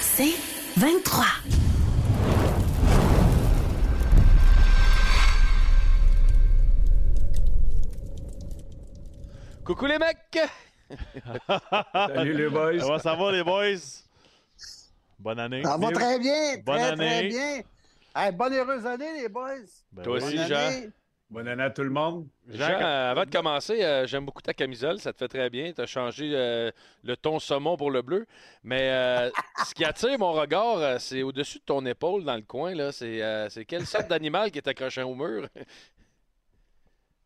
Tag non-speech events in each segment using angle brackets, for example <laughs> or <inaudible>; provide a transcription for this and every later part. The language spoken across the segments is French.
c'est 23. Coucou les mecs! Salut les boys. Comment ça va, les boys? Bonne année. Ça va très bien, Bonne très, année. très bien. Hey, bonne heureuse année, les boys. Ben Toi oui. aussi, Bonne Jean. Bonne année à tout le monde. Jean, Jean, euh, avant de commencer, euh, j'aime beaucoup ta camisole, ça te fait très bien. Tu as changé euh, le ton saumon pour le bleu. Mais euh, <laughs> ce qui attire mon regard, euh, c'est au-dessus de ton épaule dans le coin. là. C'est euh, c'est quelle sorte d'animal qui est accroché au mur?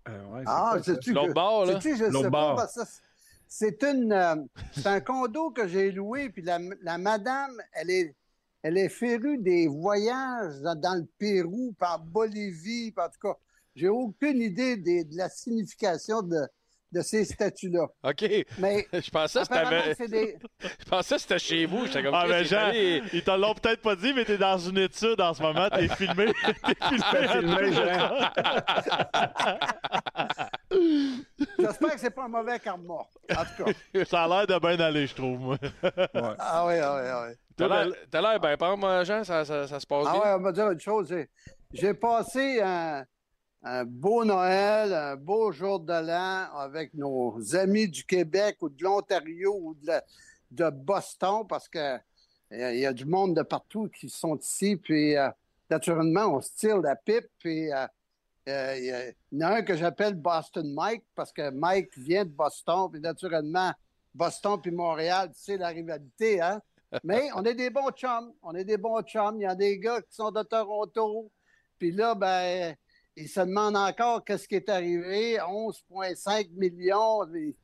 Euh, ouais, Ah, sais-tu L'autre que- bord, là? sais-tu, je L'autre sais pas, bord. parce que c'est une, euh, c'est un condo que j'ai loué, puis la, la madame, elle est, elle est férue des voyages dans, dans le Pérou, par Bolivie, par en tout cas, j'ai aucune idée des- de la signification de, de ces statues-là. OK. Mais <laughs> Je pensais que c'était c'est des, <laughs> je pensais que c'était chez vous. J'étais comme Ah, ben Jean, ils te l'ont peut-être pas dit, mais t'es dans une étude en ce moment. T'es <laughs> filmé. T'es filmé. j'espère que c'est pas un mauvais karma. En tout cas. Ça a l'air de bien aller, je trouve. moi. Ah oui, ah oui, ah oui. T'as l'air- bien pas, moi, Jean, ça, ça- ça se passe Ah bien. ouais, on va dire une chose. j'ai- J'ai passé un, un beau Noël, un beau jour de l'an avec nos amis du Québec ou de l'Ontario ou de, la- de Boston parce que il y a- il y, a du monde de partout qui sont ici. Puis euh, naturellement, on se tire la pipe. Puis euh, euh, il y en a un que j'appelle Boston Mike parce que Mike vient de Boston. Puis naturellement, Boston puis Montréal, c'est la rivalité, hein? Mais <laughs> on est des bons chums. On est des bons chums. Il y a des gars qui sont de Toronto. Puis là, ben, ils se demandent encore qu'est-ce qui est arrivé. 11,5 millions. Ils,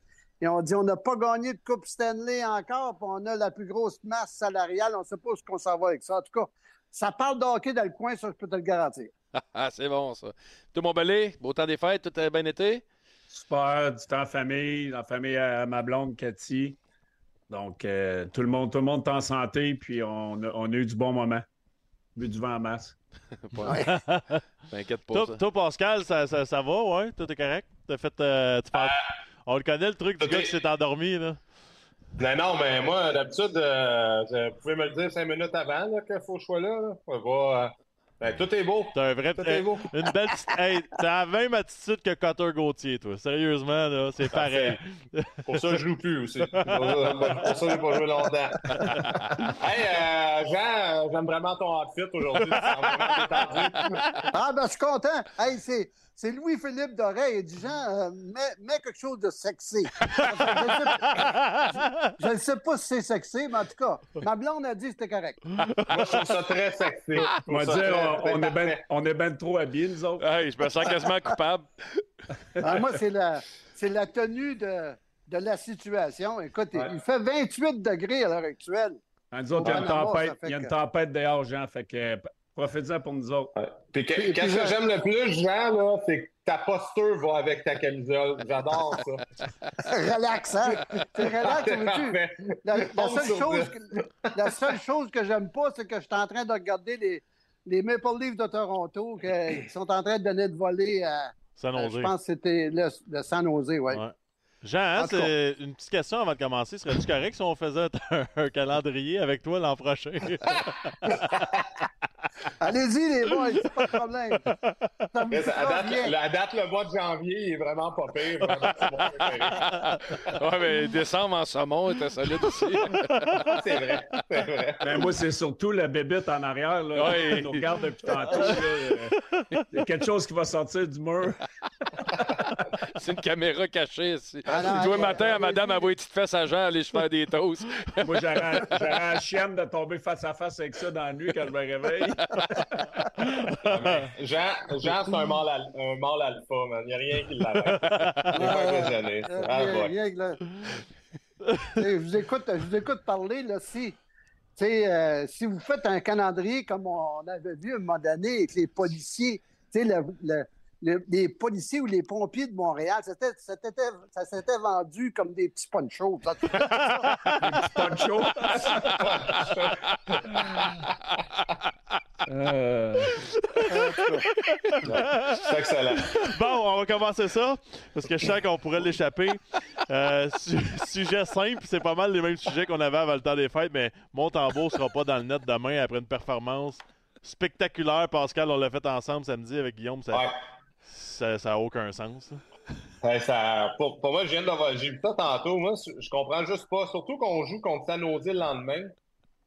ils ont dit on n'a pas gagné de Coupe Stanley encore, puis on a la plus grosse masse salariale. On ne sait pas où est-ce qu'on s'en va avec ça. En tout cas, ça parle de hockey dans le coin, ça, je peux te le garantir. <laughs> Ah, c'est bon, ça. Tout mon belé, beau temps des fêtes, tout a bien été? Super, du temps en famille, en famille à ma blonde Cathy. Donc, euh, tout le monde, tout le monde est en santé, puis on a, on a eu du bon moment. Bu du vent en masse. <laughs> <laughs> T'inquiète pas, Toi, Pascal, ça, ça, ça va, ouais? Tout est correct? T'as fait. euh, tu parles- On le connaît, le truc du gars qui s'est endormi, là. Non, non, mais moi, d'habitude, euh, vous pouvez me le dire cinq minutes avant là, qu'il faut que je sois là. là. On va, euh, ben, tout est beau. T'as un vrai. Tout est beau. Une belle petite. <laughs> Hey, t'as la même attitude que Cotter Gauthier, toi. Sérieusement, là, c'est pareil. Pour ça, je joue plus aussi. <laughs> Pour ça, je n'ai pas joué longtemps. <laughs> hey, euh, Jean, j'aime vraiment ton outfit aujourd'hui. Ah, ben, je suis content. Hey, c'est. C'est Louis-Philippe Doré. Il dit, Jean, euh, mets, mets quelque chose de sexy. <laughs> Je ne sais pas si c'est sexy, mais en tout cas, ma blonde a dit que c'était correct. Moi, je trouve ça très sexy. On va dire, très- on, on est ben, on est ben trop habillés, nous autres. Hey, je me sens quasiment coupable. Ah, moi, c'est la, c'est la tenue de, de la situation. Écoute, il- Ouais. il fait 28 degrés à l'heure actuelle. Hein, Nous autres, il y a une tempête, il y a une que- tempête dehors, Jean. Fait que profitez-en pour nous autres. Puis- qu'est-ce que j'aime le plus, Jean, là, c'est que ta posture va avec ta camisole. J'adore ça. <laughs> Relax, hein? C'est relax, <laughs> parfait. La, la seule chose que, la seule chose que j'aime pas, c'est que je suis en train de regarder les, les Maple Leafs de Toronto qui sont en train de donner de voler à. Ça à- je pense que c'était le, le San Jose, ouais. Ouais. Jean, hein, c'est une petite question avant de commencer. Serais-tu correct si on faisait un, un calendrier avec toi l'an prochain? <laughs> Allez-y, les boys, c'est pas de problème. Ça me Mais fera À date, bien. la date, le mois de janvier, il est vraiment pas pire. Vraiment. <laughs> Ouais, mais décembre en saumon était solide aussi. <laughs> c'est vrai. C'est vrai. Ben, moi, c'est surtout la bébite en arrière. Là, Ouais. qui nous regarde depuis tantôt. Il y a quelque chose qui va sortir du mur. <laughs> C'est une caméra cachée ici. Ah hey, matin à madame avoir une petite fesse à Jean aller se faire des toasts. Moi, j'aurais j'aurais la chienne de tomber face à face avec ça dans la nuit quand je me réveille. Jean, Jean c'est un mâle, al- un mâle alpha, man. Il n'y a rien qui l'arrête. Il est pas impressionné. Euh, Ah, rien- là. je, vous écoute, je vous écoute parler, là, si, euh, si vous faites un calendrier comme on avait vu à un moment donné avec les policiers, tu sais, le- le- le- les policiers ou les pompiers de Montréal, c'était, c'était- ça s'était vendu comme des petits ponchos. Ça, <laughs> Poncho. Euh, en tout cas. C'est excellent. Bon, on va commencer ça, parce que je sens qu'on pourrait l'échapper. Euh, su- sujet simple, c'est pas mal les mêmes sujets qu'on avait avant le temps des fêtes, mais mon tambour sera pas dans le net demain après une performance spectaculaire. Pascal, on l'a fait ensemble samedi avec Guillaume, ça Ouais. Ça, ça a aucun sens. ça, pour, moi, je viens de J'ai vu ça tantôt. Moi, je comprends juste pas. Surtout qu'on joue contre San le lendemain.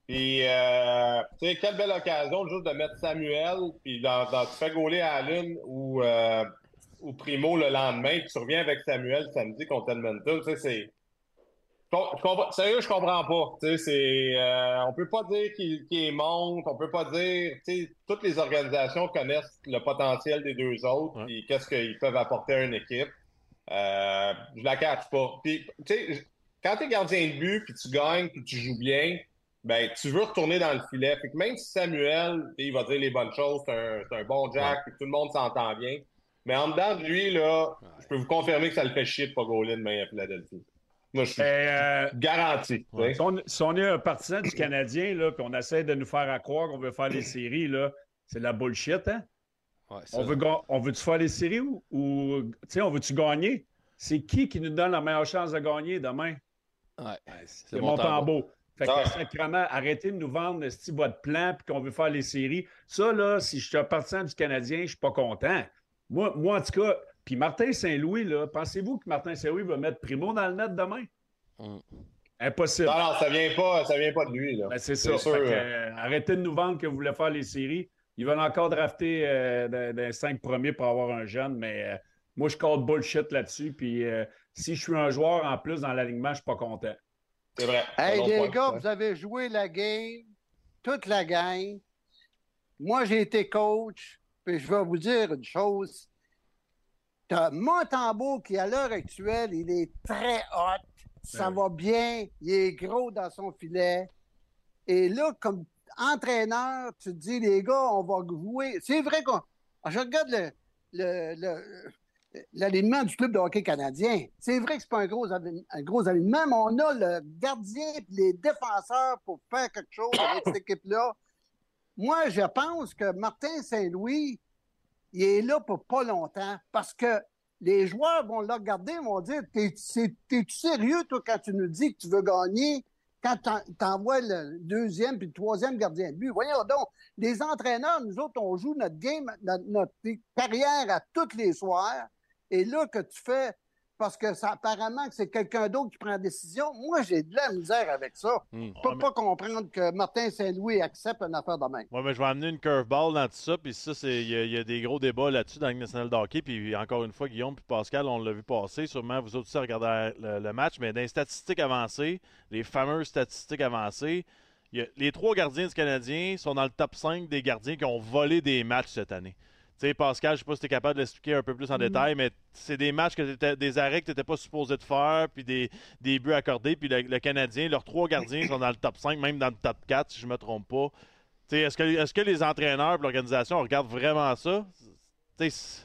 Puis, euh, tu quelle belle occasion juste de mettre Samuel, puis dans, tu fais gauler Allen ou, euh, ou Primo le lendemain, puis tu reviens avec Samuel samedi contre Edmonton. Tu. Je comprends- sérieux, je comprends pas. Tu sais, c'est. euh, on peut pas dire qu'il qu'il monte, on peut pas dire. Tu sais, toutes les organisations connaissent le potentiel des deux autres, Ouais. puis qu'est-ce qu'ils peuvent apporter à une équipe. Euh, je la catch pas. Puis, tu sais, quand t'es gardien de but, puis tu gagnes, puis tu joues bien, ben, tu veux retourner dans le filet. Fait que même si Samuel, il va dire les bonnes choses, c'est un, un bon Jack, puis tout le monde s'entend bien. Mais en dedans de lui, là, je peux vous confirmer que ça le fait chier de pas gauler demain à Philadelphie. Moi, je suis Et, euh, garanti. si, on, si on est un partisan du Canadien, là, puis on essaie de nous faire à croire qu'on veut faire les séries, là, c'est de la bullshit, hein? Ouais, On veut, on veut-tu faire les séries ou, ou tu sais, on veut-tu gagner? C'est qui qui nous donne la meilleure chance de gagner demain? ouais. C'est mon tambour. Fait que, sacrément, arrêtez de nous vendre ce petit de plan puis qu'on veut faire les séries. Ça, là, si je suis un partisan du Canadien, je suis pas content. Moi, moi, en tout cas, puis Martin Saint-Louis, là, pensez-vous que Martin Saint-Louis va mettre Primo dans le net demain? Mm. Impossible. Non, non, ça vient pas, ça vient pas de lui, là. Ben, c'est C'est ça. sûr, Fait que, ouais. euh, arrêtez de nous vendre que vous voulez faire les séries. Ils veulent encore drafter euh, dans, dans les cinq premiers pour avoir un jeune, mais euh, moi, je call bullshit là-dessus. Puis euh, si je suis un joueur en plus dans l'alignement, je suis pas content. C'est vrai. Hey, les point, gars, ouais. vous avez joué la game, toute la gang. Moi, j'ai été coach, puis je vais vous dire une chose. T'as Montembeau qui, à l'heure actuelle, il est très hot. Ça Ben va bien. Il est gros dans son filet. Et là, comme entraîneur, tu te dis, les gars, on va jouer. C'est vrai qu'on. Je regarde le, le- le- l'alignement du club de hockey canadien. C'est vrai que c'est pas un gros, un gros alignement, mais on a le gardien et les défenseurs pour faire quelque chose avec cette équipe-là. Moi, je pense que Martin Saint-Louis, il est là pour pas longtemps parce que les joueurs vont le regarder vont dire T'es-tu sérieux, toi, quand tu nous dis que tu veux gagner, quand t'en- t'envoies le deuxième puis le troisième gardien de but? Voyons donc, les entraîneurs, nous autres, on joue notre game, notre, notre carrière à tous les soirs. Et là, que tu fais, parce que ça apparemment que c'est quelqu'un d'autre qui prend la décision, moi, j'ai de la misère avec ça. Mm. Je peux Ouais, mais- pas comprendre que Martin Saint-Louis accepte une affaire de même. Ouais, mais je vais amener une curveball dans tout ça, puis ça, il y, a- il y a des gros débats là-dessus dans le national de hockey, puis encore une fois, Guillaume puis Pascal, on l'a vu passer, sûrement vous autres aussi regardez le, le match, mais dans les statistiques avancées, les fameuses statistiques avancées, a- les trois gardiens du Canadien sont dans le top 5 des gardiens qui ont volé des matchs cette année. Sais, Pascal, je sais pas si tu es capable de l'expliquer un peu plus en détail, mais c'est des matchs, que des arrêts que tu n'étais pas supposé de faire, puis des, des buts accordés, puis le, le Canadien, leurs trois gardiens sont dans le top 5, même dans le top 4, si je me trompe pas. Est-ce que, est-ce que les entraîneurs et l'organisation regardent vraiment ça?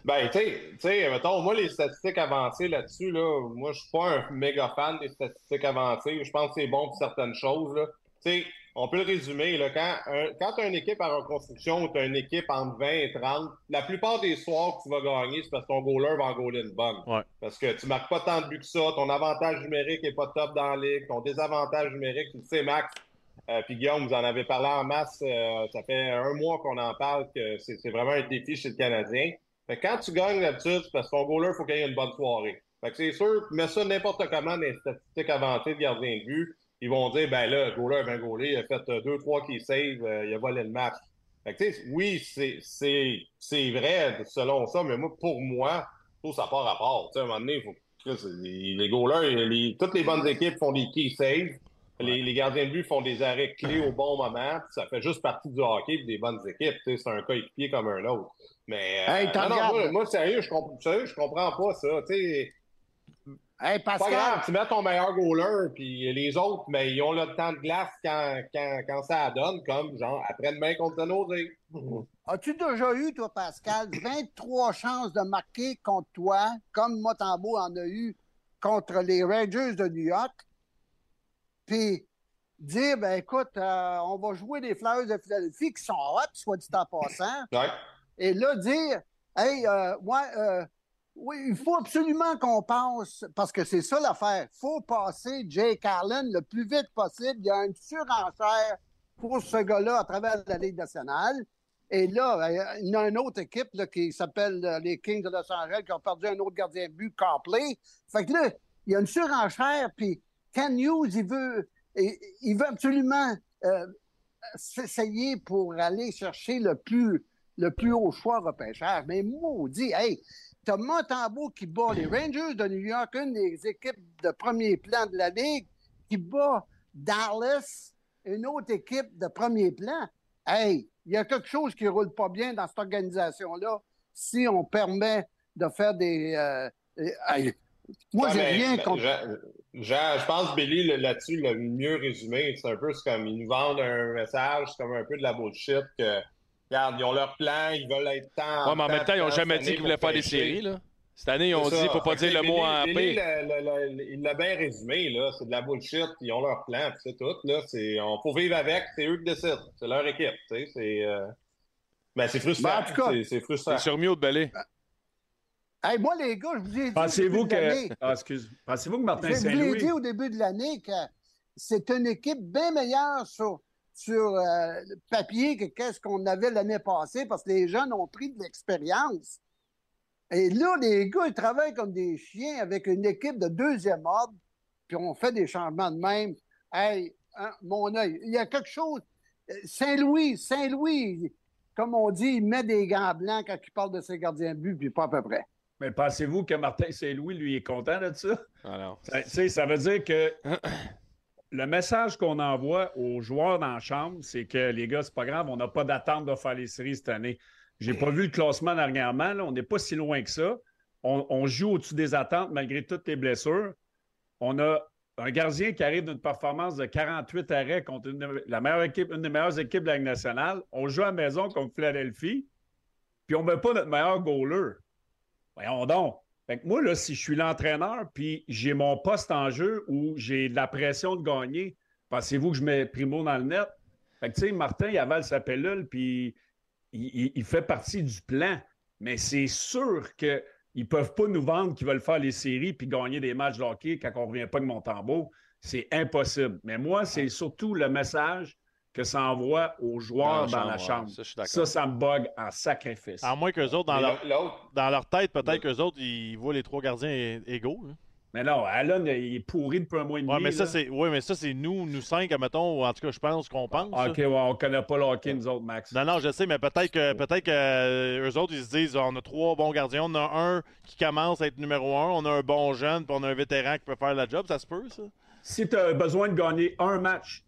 Ben, tu sais- tu sais, mettons, moi, les statistiques avancées là-dessus, là, moi, je suis pas un méga fan des statistiques avancées. Je pense que c'est bon pour certaines choses, là. Tu sais, on peut le résumer, là. Quand, un, quand tu as une équipe en reconstruction ou tu as une équipe entre 20 et 30, la plupart des soirs que tu vas gagner, c'est parce que ton goaler va en goaler une bonne. Ouais. Parce que tu marques pas tant de buts que ça, ton avantage numérique est pas top dans la ligue, ton désavantage numérique, tu le sais, Max. Euh, puis Guillaume, vous en avez parlé en masse, euh, ça fait un mois qu'on en parle, que c'est vraiment un défi chez le Canadien. Fait que quand tu gagnes d'habitude, c'est parce que ton goaler, il faut qu'il ait une bonne soirée. Fait que c'est sûr, mets ça n'importe comment dans les statistiques avancées de gardien de but, ils vont dire, ben là, le goaler a bien gaulé, il a fait euh, deux, trois qui save, euh, il a volé le match. Fait que tu sais, oui, c'est- c'est c'est vrai selon ça, mais moi, pour moi, que ça part à part. Tu sais, à un moment donné, il faut Chris, les, les goalers, les- toutes les bonnes équipes font des key saves. Les, les gardiens de but font des arrêts clés au bon moment. Ça fait juste partie du hockey et des bonnes équipes. Tu sais, C'est un coéquipier comme un autre. Mais euh, Hey, non, non, moi, moi, sérieux, je sérieux, je comprends pas ça. Hey, pas Pascal, grave, tu mets ton meilleur goaler, puis les autres, mais ils ont le temps de glace quand, quand, quand ça donne, comme genre après-demain contre Jose. <laughs> as-tu déjà eu, toi, Pascal, 23 chances de marquer contre toi, comme Motambo en a eu contre les Rangers de New York? Puis dire, ben écoute, euh, on va jouer les Flyers de Philadelphie qui sont hot, soit dit en passant. Ouais. Et là, dire, hey, euh, ouais, euh, oui, il faut absolument qu'on passe, parce que c'est ça l'affaire. Il faut passer Jay Carlin le plus vite possible. Il y a une surenchère pour ce gars-là à travers la Ligue nationale. Et là, euh, il y a une autre équipe qui s'appelle euh, les Kings de Los Angeles qui ont perdu un autre gardien de but, Copley. Fait que là, il y a une surenchère, puis Ken Hughes, il veut, il veut absolument euh, s'essayer pour aller chercher le plus, le plus haut choix repêchage. Mais maudit, hey, t'as Montembeau qui bat les Rangers de New York, une des équipes de premier plan de la Ligue, qui bat Dallas, une autre équipe de premier plan. Hey, il y a quelque chose qui roule pas bien dans cette organisation-là si on permet de faire des. Euh, euh, moi, j'ai rien contre. Jean, je pense que Billy, là-dessus, l'a mieux résumé. C'est un peu comme ils nous vendent un message, c'est comme un peu de la bullshit que, regarde, ils ont leur plan, ils veulent être temps. Ouais, mais en même temps, ils n'ont jamais dit qu'ils voulaient faire des séries. Là. Cette année, ils ont dit qu'il ne faut pas dire le mot en paix. Il l'a bien résumé, là. C'est de la bullshit, ils ont leur plan, puis c'est tout. Là, c'est, on faut vivre avec, c'est eux qui décident. C'est leur équipe, tu sais. C'est, euh... ben, c'est frustrant. Ben, en tout cas- c'est, c'est frustrant. C'est sur mieux de belé. Hey, moi, les gars, je vous ai dit. au Pensez-vous début de l'année- que. Ah, excuse. Pensez-vous que Martin Je vous l'ai Saint-Louis. dit au début de l'année que c'est une équipe bien meilleure sur, sur euh, le papier que qu'est-ce qu'on avait l'année passée parce que les jeunes ont pris de l'expérience. Et là, les gars, ils travaillent comme des chiens avec une équipe de deuxième ordre, puis on fait des changements de même. Hey, hein, mon œil, il y a quelque chose. Euh, Saint-Louis, Saint-Louis, comme on dit, il met des gants blancs quand il parle de ses gardiens de but, puis pas à peu près. Mais pensez-vous que Martin Saint-Louis, lui, est content de ça? Alors, Ça, tu sais, ça veut dire que le message qu'on envoie aux joueurs dans la chambre, c'est que les gars, c'est pas grave, on n'a pas d'attente de faire les séries cette année. J'ai pas vu le classement dernièrement, on n'est pas si loin que ça. On, joue au-dessus des attentes malgré toutes les blessures. On a un gardien qui arrive d'une performance de 48 arrêts contre une, la meilleure équipe, des meilleures équipes de la nationale. On joue à la maison contre Philadelphie, puis on ne met pas notre meilleur goaler. Voyons donc. Fait que moi, là, si je suis l'entraîneur, puis j'ai mon poste en jeu où j'ai de la pression de gagner, pensez-vous que je mets Primo dans le net? Martin, il avale sa pellule, puis il fait partie du plan. Mais c'est sûr qu'ils ne peuvent pas nous vendre qu'ils veulent faire les séries puis gagner des matchs de hockey quand on ne revient pas de Montembeau. C'est impossible. Mais moi, c'est surtout le message que ça envoie aux joueurs dans la chambre. ouais, Ça, je suis d'accord. Ça, ça me bug en sacrifice. À moins qu'eux autres, dans leur, dans leur tête, peut-être qu'eux autres, ils voient les trois gardiens égaux. là. Mais non, Allen, il est pourri depuis un mois et demi. Ouais, mais ça, là. c'est ouais, mais ça, c'est nous, nous cinq, admettons, ou en tout cas, je pense qu'on pense. Ah. OK, ouais, on connaît pas le hockey, nous autres, Max. Non, non, je sais, mais peut-être que peut-être que euh, eux autres, ils se disent on a trois bons gardiens, on a un qui commence à être numéro un, on a un bon jeune, puis on a un vétéran qui peut faire la job, ça se peut, ça? Si tu as besoin de gagner un match,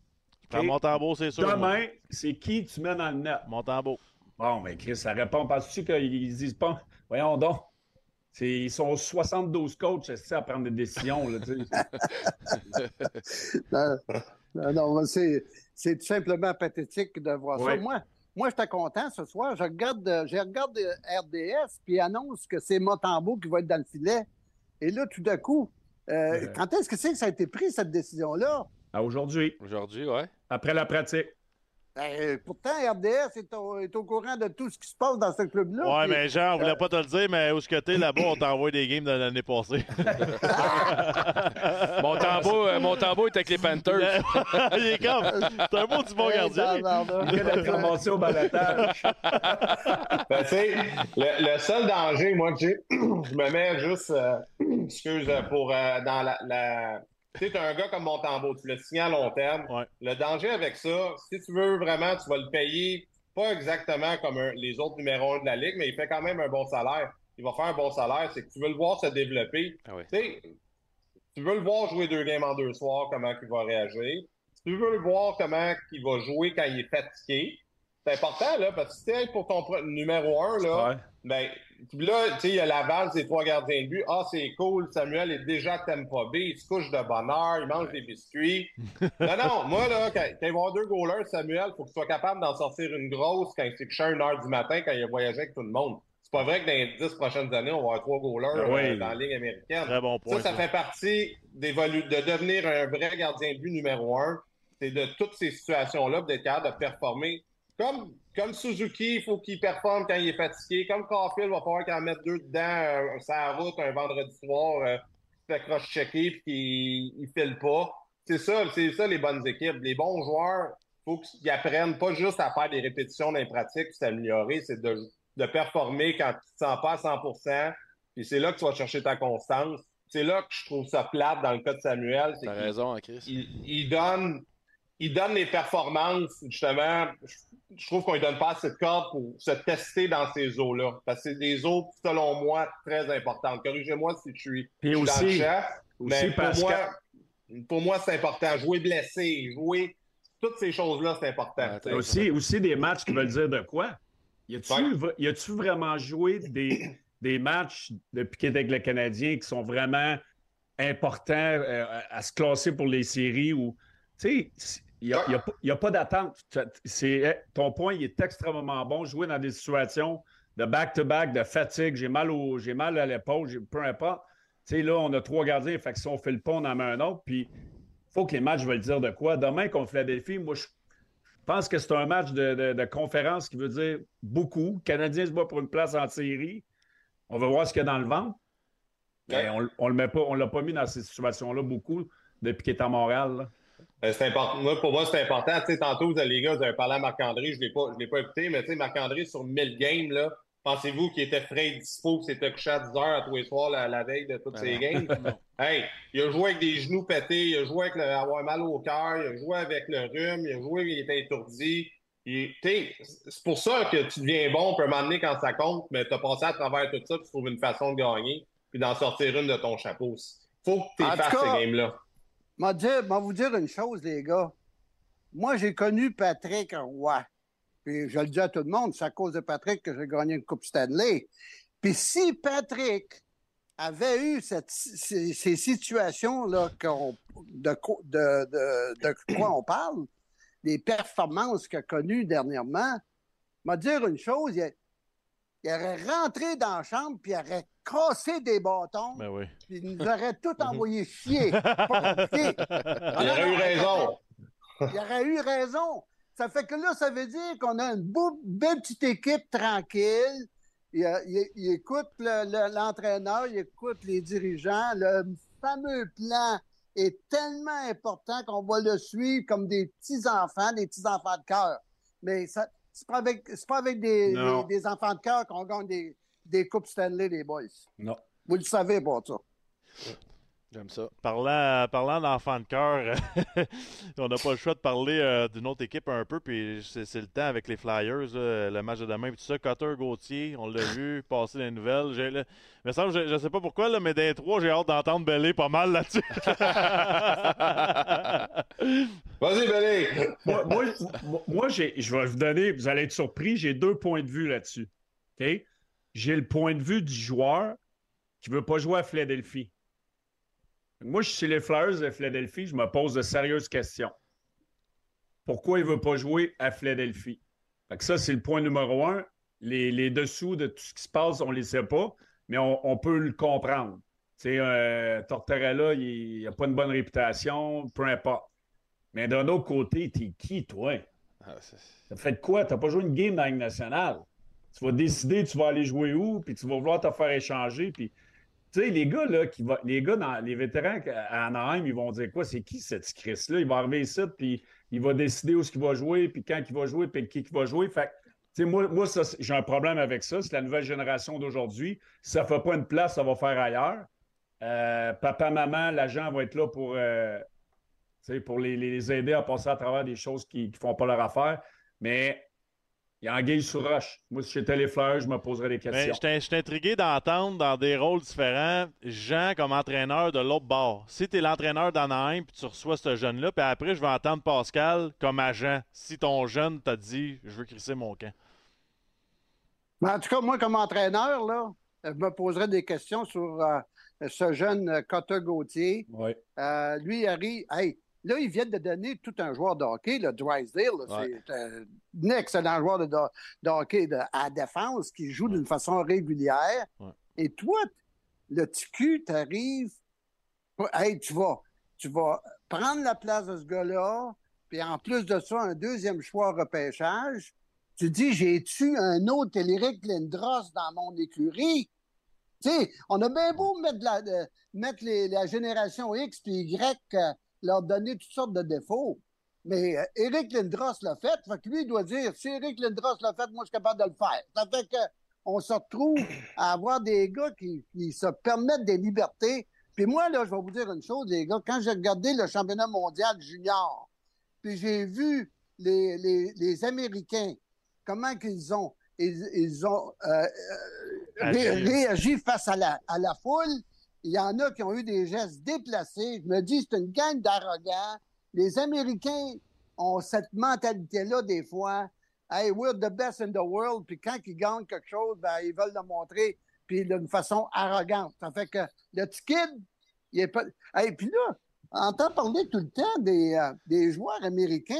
Montembeau, c'est sûr. demain, c'est qui tu mets dans le net? Montembeau. Bon, mais Chris, ça répond. Penses-tu qu'ils disent pas? Voyons donc. Ils sont 72 coachs à prendre des décisions. Là. <laughs> Non, non, non, c'est, tout simplement pathétique de voir ça. Moi, moi j'étais content ce soir. Je regarde, je regarde RDS, puis annonce que c'est Montembeau qui va être dans le filet. Et là, tout d'un coup, euh, Euh. quand est-ce que c'est que ça a été pris, cette décision-là? À aujourd'hui, Aujourd'hui, ouais. après la pratique. Ben, pourtant, RDS est au, est au courant de tout ce qui se passe dans ce club-là. Ouais, puis- mais Jean, on voulait euh, pas te le dire, mais où ce que t'es là-bas, on t'envoie des games de l'année passée. <laughs> Mon tambour, euh, mon tambour est avec les Panthers. <laughs> Il est comme. C'est un beau du bon Hey, gardien. Il vient d'être ramassé au balotage. <laughs> Ben, tu sais, le, le seul danger, moi, que j'ai, <clears throat> je me mets juste, euh, <clears throat> excuse, euh, pour, euh, dans la, la- tu sais, un gars comme Montembeau, tu le signes à long terme. Ouais. Le danger avec ça, si tu veux vraiment, tu vas le payer, pas exactement comme un- les autres numéros 1 de la Ligue, mais il fait quand même un bon salaire. Il va faire un bon salaire, c'est que tu veux le voir se développer. Ah oui. Tu veux le voir jouer deux games en deux soirs, comment il va réagir. Tu veux le voir comment il va jouer quand il est fatigué. C'est important, là, parce que si pour ton numéro un, là, Ouais. Ben, là, tu sais, il y a Laval, c'est trois gardiens de but. Ah, c'est cool, Samuel est déjà à Tampa Bay, il se couche de bonne heure, il mange des biscuits. non, non, moi, là, <laughs> quand, quand il va y avoir deux goalers, Samuel, faut qu'il soit capable d'en sortir une grosse quand il s'est couché à 1 heure du matin, quand il a voyagé avec tout le monde. C'est pas vrai que dans les dix prochaines années, on va avoir trois goalers Ah oui. euh, dans la Ligue américaine. Très bon point. Ça, ça ça. fait partie de devenir un vrai gardien de but numéro un. C'est de toutes ces situations-là, d'être capable de performer comme, comme Suzuki, il faut qu'il performe quand il est fatigué. Comme Caulfield, il va falloir qu'il en mette deux dedans euh, sur la route un vendredi soir, euh, fait cross-checker puis qu'il ne file pas. C'est ça, c'est ça les bonnes équipes. Les bons joueurs, il faut qu'ils apprennent pas juste à faire des répétitions dans les pratiques puis s'améliorer, c'est de, de performer quand tu ne te sens pas à 100% Puis c'est là que tu vas chercher ta constance. C'est là que je trouve ça plate dans le cas de Samuel. T'as raison, hein, Chris. Il, il donne il donne les performances, justement. Je trouve qu'on ne donne pas assez de corde pour se tester dans ces eaux-là. Parce que c'est des eaux, selon moi, très importantes. Corrigez-moi si je suis, Puis aussi- le chef. aussi Mais pour moi, pour moi, c'est important. Jouer blessé, jouer. Toutes ces choses-là, c'est important. Ouais, Aussi, aussi des matchs qui veulent dire de quoi? Y a-tu Ouais. y a-tu vraiment joué des, <coughs> des matchs depuis qu'il est avec le Canadien qui sont vraiment importants euh, à se classer pour les séries ou. Tu sais, il n'y a, y a pas- y a pas d'attente. Eh, Ton point, il est extrêmement bon. Jouer dans des situations de back-to-back, de fatigue, j'ai mal, au, mal à l'épaule, peu importe. Tu sais, là, on a trois gardiens, fait que si on fait le pont, on en met un autre. Puis, il faut que les matchs veulent dire de quoi. Demain, contre Philadelphie, moi, je pense que c'est un match de, de- de conférence qui veut dire beaucoup. Le Canadien se bat pour une place en série. On va voir ce qu'il y a dans le ventre. Mais on ne l'a pas mis dans ces situations-là beaucoup depuis qu'il est à Montréal. là. Euh, C'est important. Moi, pour moi, c'est important. Tantôt, vous avez, les gars, vous avez parlé à Marc-André. Je ne l'ai pas, je l'ai pas écouté, mais Marc-André, sur 1000 games, là, pensez-vous qu'il était frais et dispo, qu'il s'était couché à 10 heures à tous les soirs la, la veille de toutes Ben ces games? <laughs> hey, il a joué avec des genoux pétés, il a joué avec le, avoir mal au cœur, il a joué avec le rhume, il a joué, il était étourdi. C'est pour ça que tu deviens bon, peut m'amener quand ça compte, mais tu as passé à travers tout ça, tu trouves une façon de gagner, puis d'en sortir une de ton chapeau. faut que tu fasses ces games-là. M'a vous dire une chose, les gars. Moi, j'ai connu Patrick Roy. Puis je le dis à tout le monde, c'est à cause de Patrick que j'ai gagné une Coupe Stanley. Puis si Patrick avait eu ces, situations-là de, de, quoi on parle, des performances qu'il a connues dernièrement, m'a dire une chose, il, il aurait rentré dans la chambre puis il aurait des bâtons Ben oui. puis il nous aurait tout envoyé chier. <laughs> Il aurait eu raison. Il aurait eu raison. Ça fait que là, ça veut dire qu'on a une beau- belle petite équipe tranquille. Il, il- il écoute le- le- l'entraîneur, il écoute les dirigeants. Le fameux plan est tellement important qu'on va le suivre comme des petits-enfants, des petits-enfants de cœur. Mais ça, c'est pas avec, c'est pas avec des, Non. des- des enfants de cœur qu'on gagne des, des Coupes Stanley, les boys. Non. Vous le savez pas, ça. J'aime ça. Parlant, parlant d'enfants de cœur, <laughs> on n'a pas le choix de parler euh, d'une autre équipe un peu, puis c'est le temps avec les Flyers, là, le match de demain, puis tout ça. Cotter Gauthier, on l'a vu passer les nouvelles. Là, me semble, je, je sais pas pourquoi, là, mais des trois, j'ai hâte d'entendre Bellé pas mal là-dessus. <laughs> Vas-y, Belé. moi, moi, moi- je vais vous donner, vous allez être surpris, j'ai deux points de vue là-dessus. OK? J'ai le point de vue du joueur qui ne veut pas jouer à Philadelphie. Moi, je suis chez les Flyers de Philadelphie, je me pose de sérieuses questions. Pourquoi il ne veut pas jouer à Philadelphie? Fait que ça, c'est le point numéro un. Les, les dessous de tout ce qui se passe, on ne les sait pas, mais on, on peut le comprendre. Tu sais, euh, Tortorella, il n'a pas une bonne réputation, peu importe. Mais d'un autre côté, t'es qui, toi? Ah, T'as fait de quoi? T'as pas joué une game dans la Ligue nationale. Tu vas décider, tu vas aller jouer où, puis tu vas vouloir te faire échanger. Puis, tu sais, les gars, là, qui va, les gars, dans, les vétérans à Anaheim, ils vont dire quoi? C'est qui cette Chris-là? Il va arriver ici, puis il va décider où ce qu'il va jouer, puis quand il va jouer, puis qui va jouer. Fait tu sais, moi, moi j'ai un problème avec ça. C'est la nouvelle génération d'aujourd'hui. Si ça ne fait pas une place, ça va faire ailleurs. Euh, papa, maman, l'agent va être là pour, euh, pour les, les aider à passer à travers des choses qui ne font pas leur affaire. Mais il y a Anguille sur roche. Moi, si j'étais les fleurs, je me poserais des Mais questions. je t'ai- je suis intrigué d'entendre dans des rôles différents Jean comme entraîneur de l'autre bord. Si tu es l'entraîneur d'Anaheim puis tu reçois ce jeune-là, puis après, je vais entendre Pascal comme agent. Si ton jeune t'a dit je veux crisser mon camp. Mais en tout cas, moi, comme entraîneur, là, je me poserais des questions sur euh, ce jeune euh, Cotter Gauthier. Oui. Euh, lui, il arrive. Hey, là, ils viennent de donner tout un joueur de hockey, le Drysdale. Ouais. C'est euh, un excellent joueur de, hockey de- à défense qui joue d'une façon régulière. Ouais. Et toi, le TQ, t'arrives. Hey, tu vas, tu vas prendre la place de ce gars-là. Puis en plus de ça, un deuxième choix repêchage. Tu dis, j'ai-tu un autre Eric Lindros dans mon écurie? Tu sais, on a bien beau mettre, la, mettre la génération X et Y, euh, leur donner toutes sortes de défauts. Mais euh, Eric Lindros l'a fait, fait que lui, il doit dire, si Eric Lindros l'a fait, moi, je suis capable de le faire. Ça fait qu'on se retrouve à avoir des gars qui, qui se permettent des libertés. Puis moi, là, je vais vous dire une chose, les gars, quand j'ai regardé le championnat mondial junior, puis j'ai vu les, les, les Américains comment qu'ils ont, ils, ont euh, euh, réagi face à la, à la foule. Il y en a qui ont eu des gestes déplacés. Je me dis, c'est une gang d'arrogants. Les Américains ont cette mentalité-là des fois. Hey, we're the best in the world. Puis quand ils gagnent quelque chose, ben, ils veulent le montrer, puis d'une façon arrogante. Ça fait que le petit kid, il est pas. Hey, puis là, on entend parler tout le temps des, euh, des joueurs américains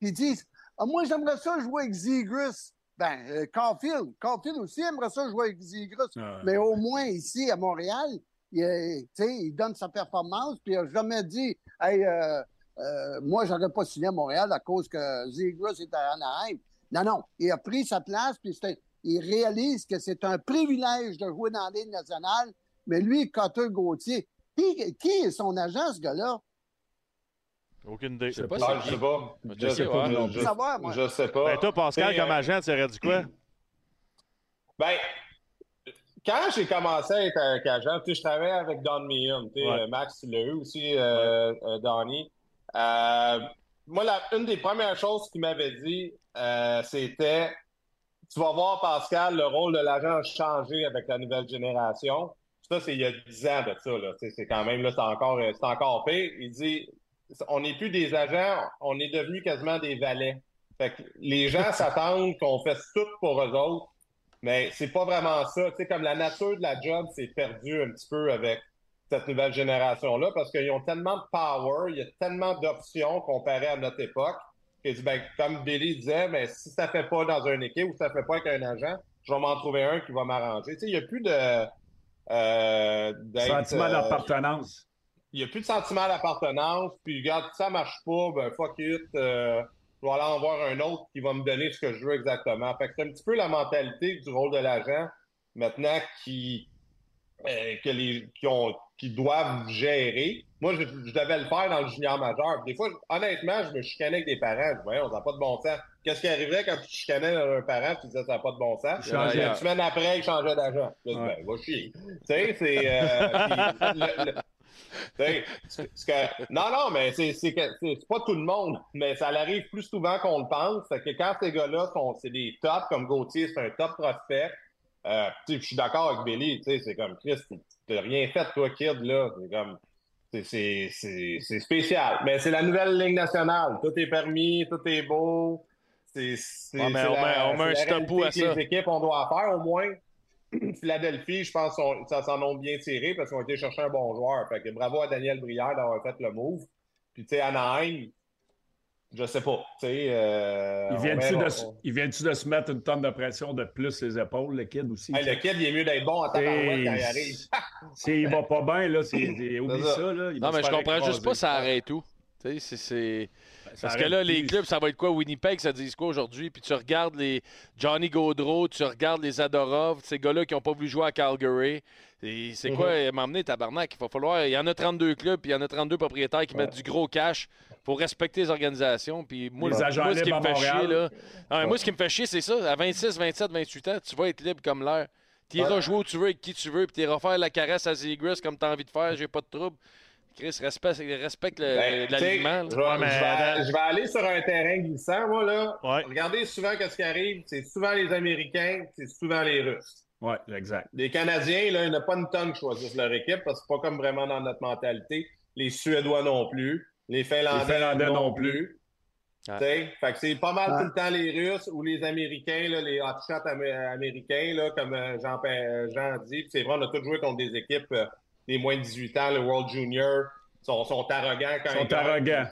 qui disent ah, moi, j'aimerais ça jouer avec Zegris. Ben, euh, Caulfield. Caulfield aussi aimerait ça jouer avec Zegris. Ah, mais au moins, ici, à Montréal, il, il donne sa performance, puis il n'a jamais dit Hey, euh, euh, moi, j'aurais pas signé à Montréal à cause que Zegris est à Anaheim. Non, non. Il a pris sa place, puis il réalise que c'est un privilège de jouer dans la Ligue nationale. Mais lui, Cotter Gauthier, qui, qui est son agent, ce gars-là? Aucune idée. Je sais pas. je sais pas. Je sais pas. Je sais pas. Ben, toi, Pascal, comme euh, agent, tu aurais dit quoi? Ben, quand j'ai commencé à être avec agent, tu sais, je travaillais avec Don Meehan. Tu sais, Max, tu l'as eu aussi, euh, euh, Donnie. moi, la, une des premières choses qu'il m'avait dit, c'était Tu vas voir, Pascal, le rôle de l'agent a changé avec la nouvelle génération. Ça, c'est il y a 10 ans de ça. Là. C'est quand même, là, c'est encore, c'est encore pire. Il dit on n'est plus des agents, on est devenu quasiment des valets. Fait que les gens s'attendent qu'on fasse tout pour eux autres, mais c'est pas vraiment ça. Tu sais, comme la nature de la job s'est perdue un petit peu avec cette nouvelle génération-là, parce qu'ils ont tellement de power, il y a tellement d'options comparé à notre époque, que, ben, comme Billy disait, mais si ça fait pas dans une équipe ou ça fait pas avec un agent, je vais m'en trouver un qui va m'arranger. Tu sais, il n'y a plus de... Euh, Sentiment euh, d'appartenance il n'y a plus de sentiment d'appartenance. Puis, regarde, si ça marche pas, ben fuck it. Euh, je vais aller en voir un autre qui va me donner ce que je veux exactement. Fait que c'est un petit peu la mentalité du rôle de l'agent maintenant qui, euh, que les, qui, ont, qui doivent gérer. Moi, je, devais le faire dans le junior majeur. Des fois, honnêtement, je me chicanais avec des parents. Je voyais, on n'a pas de bon sens. Qu'est-ce qui arriverait quand tu chicanais un parent, tu disais ça n'a pas de bon sens? Une semaine après, il changeait d'agent. Ouais. Ben, va chier. Tu sais, c'est. Euh, <laughs> non, non, mais c'est pas tout le monde, mais ça arrive plus souvent qu'on le pense. que quand ces gars-là sont c'est des tops, comme Gauthier, c'est un top prospect. Euh, je suis d'accord avec Billy, c'est comme Chris, t'as rien fait, toi, kid, là. C'est comme. C'est spécial. Mais c'est la nouvelle ligne nationale. Tout est permis, tout est beau. C'est. on, met, un stop à ça. Les équipes, on doit faire au moins. Philadelphie, je pense, ça s'en ont bien tiré parce qu'ils ont été chercher un bon joueur. Fait que bravo à Daniel Brière d'avoir fait le move. Puis, tu sais, Anaheim, je sais pas. Euh, il vient-tu de, se mettre une tonne de pression de plus les épaules, le kid aussi? le kid, il est mieux d'être bon en temps quand il arrive. S'il va pas bien, là, c'est, <laughs> oublie ça. là, non, mais je comprends juste pas, ça arrête tout. C'est. Parce que là, les clubs, ça va être quoi? Winnipeg, ça dit quoi aujourd'hui? Puis tu regardes les Johnny Gaudreau, tu regardes les Adorov, ces gars-là qui n'ont pas voulu jouer à Calgary. C'est quoi m'emmener, tabarnak? Il va falloir. Il y en a 32 clubs, puis il y en a 32 propriétaires qui mettent du gros cash pour respecter les organisations. Puis moi, moi ce qui me fait chier, là. Moi, ce qui me fait chier, c'est ça. À 26, 27, 28 ans, tu vas être libre comme l'air. Tu iras jouer où tu veux avec qui tu veux, puis tu iras faire la caresse à Zegris comme tu as envie de faire, j'ai pas de trouble. Chris, respecte, respecte le, ben, l'alignement. Je, je, vais aller sur un terrain glissant, moi, là. Regardez souvent ce qui arrive. C'est souvent les Américains, c'est souvent les Russes. Oui, exact. Les Canadiens, là, il n'y a pas une tonne qui choisissent leur équipe parce que c'est pas comme vraiment dans notre mentalité. Les Suédois non plus. Les Finlandais, non, plus. Fait que c'est pas mal tout le temps les Russes ou les Américains, là, les hotshots américains, là, comme euh, Jean, euh, Jean dit. C'est vrai, on a tous joué contre des équipes euh, les moins de 18 ans, le World Junior, sont, sont arrogants quand ils sont arrogants.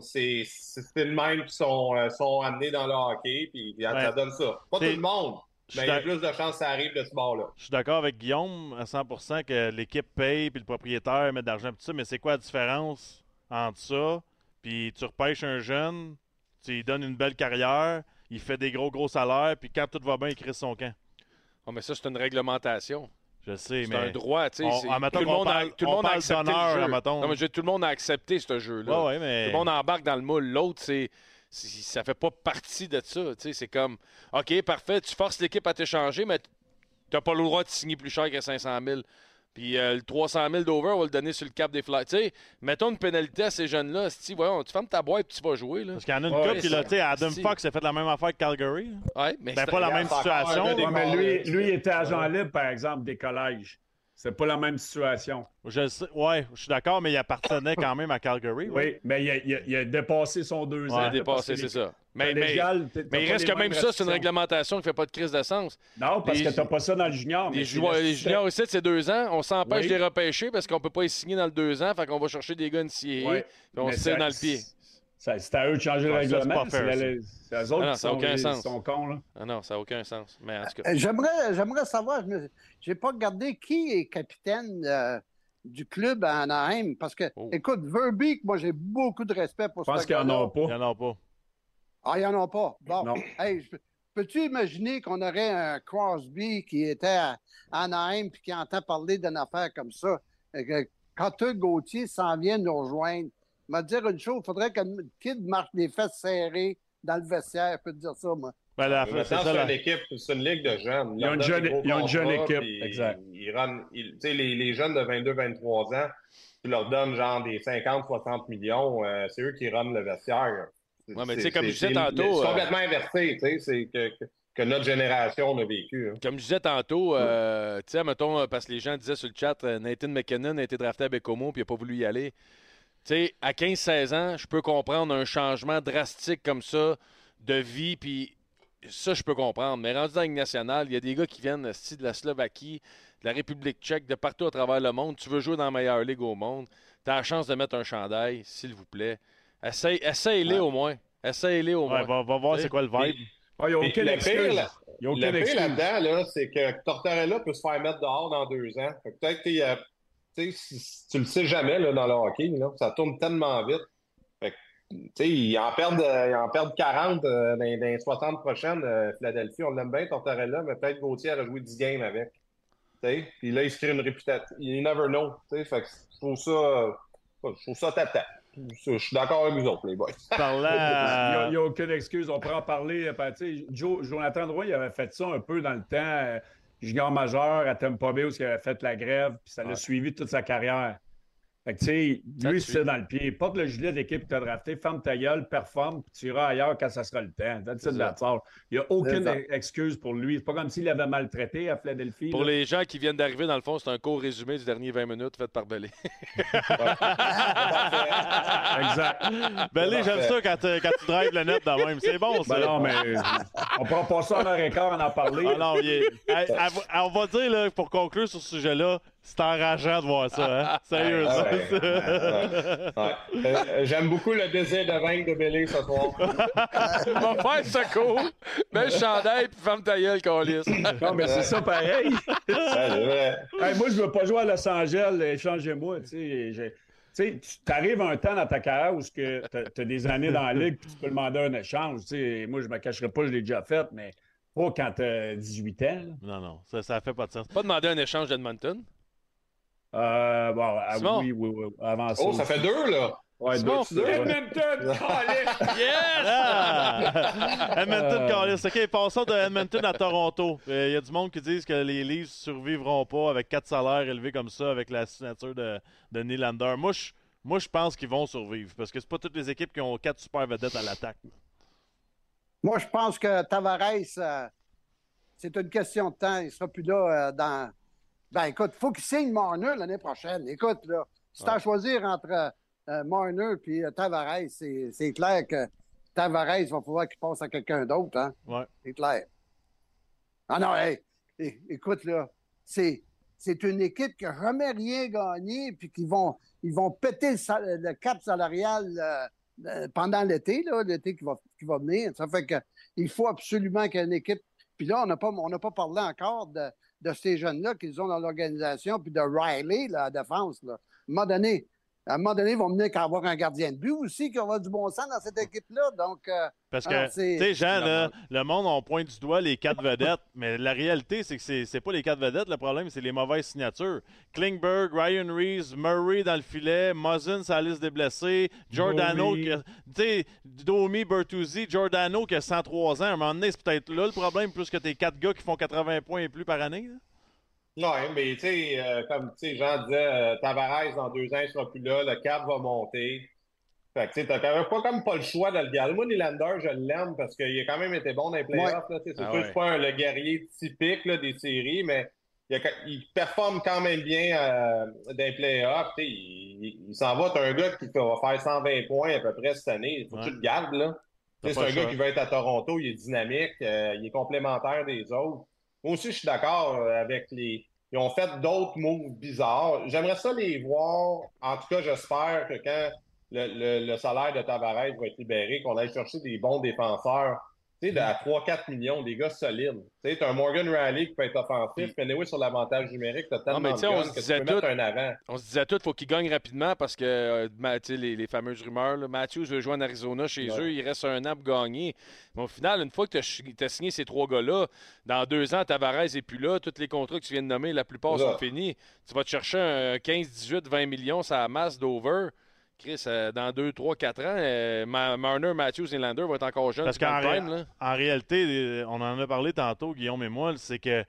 C'est le même qui sont, euh, sont amenés dans le hockey, puis ça donne ça. Pas tout le monde. Mais il y a plus de chances que ça arrive de ce bord-là. Je suis d'accord avec Guillaume à 100% que l'équipe paye puis le propriétaire met de l'argent tout ça, mais c'est quoi la différence entre ça puis tu repêches un jeune, tu lui donnes une belle carrière, il fait des gros, gros salaires, puis quand tout va bien, il crée son camp? Oh, mais ça, c'est une réglementation. Je sais, C'est mais. un droit, tu sais. On- c'est- Tout le monde a, tout le on monde a accepté le jeu. admettons. Non, mais je- tout le monde a accepté ce jeu-là. Ouais, ouais, mais. Tout le monde embarque dans le moule. L'autre, c'est, c'est- ça fait pas partie de ça. tu sais, C'est comme, OK, parfait, tu forces l'équipe à t'échanger, mais tu n'as pas le droit de signer plus cher que 500 000. Puis euh, le 300 000 d'over, on va le donner sur le cap des flights. Tu sais, mettons une pénalité à ces jeunes-là. Si, voyons, tu fermes ta boîte et tu vas jouer. Là. Parce qu'il y en a une Ouais, couple, puis là, tu sais, Adam Si. Fox a fait la même affaire que Calgary. Ouais, mais Ben, c'est- pas la même situation. Ouais, mais lui, lui il était agent libre, par exemple, des collèges. C'est pas la même situation. Je sais, ouais, je suis d'accord, mais il appartenait quand même à Calgary. ouais. Oui, mais il a, il a- il a dépassé son deux ans. a là, dépassé, c'est ça. Mais, mais, il reste que même ça, c'est une réglementation qui fait pas de crise de sens. Non, parce Les- que t'as pas ça dans le junior. Les, le les juniors ici, c'est deux ans. On s'empêche Oui. de les repêcher parce qu'on peut pas les signer dans le deux ans. Fait qu'on va chercher des gars NCAA. Ouais. Puis on se tire dans le pied. Ça- C'est à eux de changer le Ah, ça, c'est règlement. pas C'est fair, la- ça. c'est eux autres Ah non, qui ça sont, aucun ils sens. sont cons. Là. Ah non, ça n'a aucun sens. Mais en tout cas. Euh, J'aimerais, j'aimerais savoir, je j'ai pas regardé qui est capitaine euh, du club à Anaheim. Parce que, Oh. écoute, Verbeek, moi, j'ai beaucoup de respect pour Je pense qu'il n'y en a Il n'y pas. en a pas. Ah, il n'y en a pas. Bon, Non. hey, peux-tu imaginer qu'on aurait un Crosby qui était à Anaheim puis qui entend parler d'une affaire comme ça? Et que Quand eux, Gauthier s'en vient nous rejoindre, m'a dire une chose, il faudrait que le kid marche les fesses serrées dans le vestiaire, je peux te dire ça, moi. Ben, la- Mais c'est ça, une équipe, c'est une ligue de jeunes. Ils ont une jeune- ils ont une jeune équipe, puis exact. Ils run- ils- tu sais, les, les jeunes de 22-23 ans, tu leur donnes genre des 50-60 millions, euh, c'est eux qui runnent le vestiaire. Ouais, mais tu sais, comme je disais c'est- tantôt, C'est euh, complètement inversé, tu sais, c'est que, que, que notre génération a vécu. hein. Comme je disais tantôt, euh, tu sais, mettons, parce que les gens disaient sur le chat, Nathan McKinnon a été drafté à Bécomo puis il n'a pas voulu y aller. Tu sais, à 15-16 ans, je peux comprendre un changement drastique comme ça de vie, puis ça, je peux comprendre. Mais rendu dans la Ligue nationale, il y a des gars qui viennent de la Slovaquie, de la République tchèque, de partout à travers le monde. Tu veux jouer dans la meilleure ligue au monde, tu as la chance de mettre un chandail, s'il vous plaît. Essaye, essaye-les au moins. Essaye-les au moins. Ouais, va, va voir c'est quoi le vibe. Ah, il n'y a Puis aucune le excuse. pire, là, Il n'y a Le pire là-dedans, là, c'est que Tortorella peut se faire mettre dehors dans deux ans. Peut-être qu'il y a- tu sais, si- si tu le sais jamais là, dans le hockey, là, ça tourne tellement vite. Fait que, tu sais, ils en perdent, euh, ils en perdent 40 euh, dans, dans les 60 prochaines. euh, Philadelphie, on l'aime bien, Tortorella, mais peut-être Gauthier a joué 10 games avec. Tu sais, Puis là, il se crée une réputation. You never know. tu sais, Fait que je trouve ça, euh, je trouve ça tata. Je suis d'accord avec vous autres, les boys. <laughs> Parlant Il n'y a, à- il y a aucune excuse. On pourrait en parler. ben, tu sais, Joe, Jonathan Drouin, il avait fait ça un peu dans le temps. Junior majeur à Tampa Bay où il avait fait la grève, puis ça l'a Ouais. suivi toute sa carrière. Fait que, tu sais, lui, c'est dans le pied. Porte le gilet d'équipe que tu as drafté, ferme ta gueule, performe, puis tu iras ailleurs quand ça sera le temps. That's C'est. Il n'y a aucune excuse pour lui. C'est pas comme s'il avait maltraité à Philadelphie. Pour là. les gens qui viennent d'arriver, dans le fond, c'est un court résumé du dernier 20 minutes fait par Belé. <laughs> Exact. Là, j'aime ça quand, tu- quand tu drives le net de même. C'est bon, ça. Ben non, mais on prend pas ça en et quart en en parler. Ah non, il est- Hey, à- à- on va dire, là, pour conclure sur ce sujet-là, c'est enrageant de voir ça. Hein? Sérieux, Ah ça. ouais. Ouais. <laughs> Euh, J'aime beaucoup le désir de vaincre de Bélé ce soir. <laughs> Va faire ce cours, mets le chandail puis ferme ta gueule, Calis. Non, mais c'est ça pareil. <laughs> Vrai. Hey, moi, je veux pas jouer à Los Angeles, échangez-moi. Tu sais, tu sais, tu arrives un temps dans ta carrière où tu as, des années dans la ligue puis tu peux demander un échange. Tu sais, moi, je me cacherai pas, je l'ai déjà fait, mais pas quand tu as 18 ans. là. Non, non, ça, ça fait pas de sens. Pas demander un échange d'Edmonton. Euh, bon, ah, oui, oui, oui, avant ça. Oh, ça fait deux, là. Ouais, deux, deux, ouais. Edmonton! Yes! Ah! Edmonton, Euh. Callis. OK, passons de Edmonton à Toronto. Il y a du monde qui disent que les Leafs survivront pas avec quatre salaires élevés comme ça avec la signature de, de Nylander. Moi, je, moi, je pense qu'ils vont survivre parce que c'est pas toutes les équipes qui ont quatre super vedettes à l'attaque. Moi, je pense que Tavares, euh, c'est une question de temps. Il sera plus là euh, dans. Ben, écoute, il faut qu'il signe Marner l'année prochaine. Écoute, là, si tu as à choisir entre euh, Marner et euh, Tavares, c'est c'est clair que Tavares va falloir qu'il passe à quelqu'un d'autre. Hein? Ouais. C'est clair. Ah non, hey, écoute, là, c'est. C'est une équipe qui n'a jamais rien gagné, puis qui vont, ils vont péter le, sal- le cap salarial euh, euh, pendant l'été, là, l'été qui va, qui va venir. Ça fait que il faut absolument qu'il y ait une équipe. Puis là, on n'a pas, on pas parlé encore de, de ces jeunes-là qu'ils ont dans l'organisation, puis de Riley, là, la défense. Là. À un moment donné, à un moment donné, ils vont venir qu'à avoir un gardien de but aussi, qui aura du bon sens dans cette équipe-là. Donc, euh, Parce que, tu sais, Jean, là, le monde, on pointe du doigt les quatre vedettes, <laughs> mais la réalité, c'est que c'est c'est pas les quatre vedettes. Le problème, c'est les mauvaises signatures. Klingberg, Ryan Reeves, Murray dans le filet, Muzzin sur la liste des blessés, Giordano, Domi. qui a- tu sais, Domi, Bertuzzi, Giordano qui a 103 ans. À un moment donné, c'est peut-être là le problème, plus que tes quatre gars qui font 80 points et plus par année. là. Ouais, mais tu sais, euh, comme tu sais, Jean disait, euh, Tavares, dans deux ans, il sera plus là, le cap va monter. Fait que tu sais, t'as quand même pas comme pas le choix de le garder. Moi, Nylander, je l'aime parce qu'il a quand même été bon dans les playoffs. C'est Ah sûr que ouais. c'est pas un- le guerrier typique là, des séries, mais il, a- il performe quand même bien euh, dans les playoffs. tu sais, Il, il- il s'en va, t'as un gars qui va faire 120 points à peu près cette année. Il faut que tu Ouais. le gardes, là. C'est un gars qui va être à Toronto, il est dynamique, euh, il est complémentaire des autres. Moi aussi, je suis d'accord euh, avec les. Ils ont fait d'autres moves bizarres. J'aimerais ça les voir. En tout cas, j'espère que quand le, le- salaire de Tavares va être libéré, qu'on aille chercher des bons défenseurs. Tu sais, de- à 3-4 millions, des gars solides. Tu sais, un Morgan Riley qui peut être offensif, mais anyway, sur l'avantage numérique, t'as tellement mais de on se disait tout- un avant. On se disait tout, faut qu'il gagne rapidement parce que euh, ma- tu sais, les, les fameuses rumeurs, là, Matthews veut jouer en Arizona chez Ouais. eux, il reste un an pour gagner. Mais au final, une fois que tu as, signé ces trois gars-là, dans deux ans, Tavares n'est plus là, tous les contrats que tu viens de nommer, la plupart Là. sont finis. Tu vas te chercher un 15, 18, 20 millions, ça la masse d'over. Chris, euh, dans 2, 3, 4 ans, euh, Ma- Marner, Matthews et Lander vont être encore jeunes. Parce qu'en ré- réalité, euh, on en a parlé tantôt, Guillaume et moi, c'est que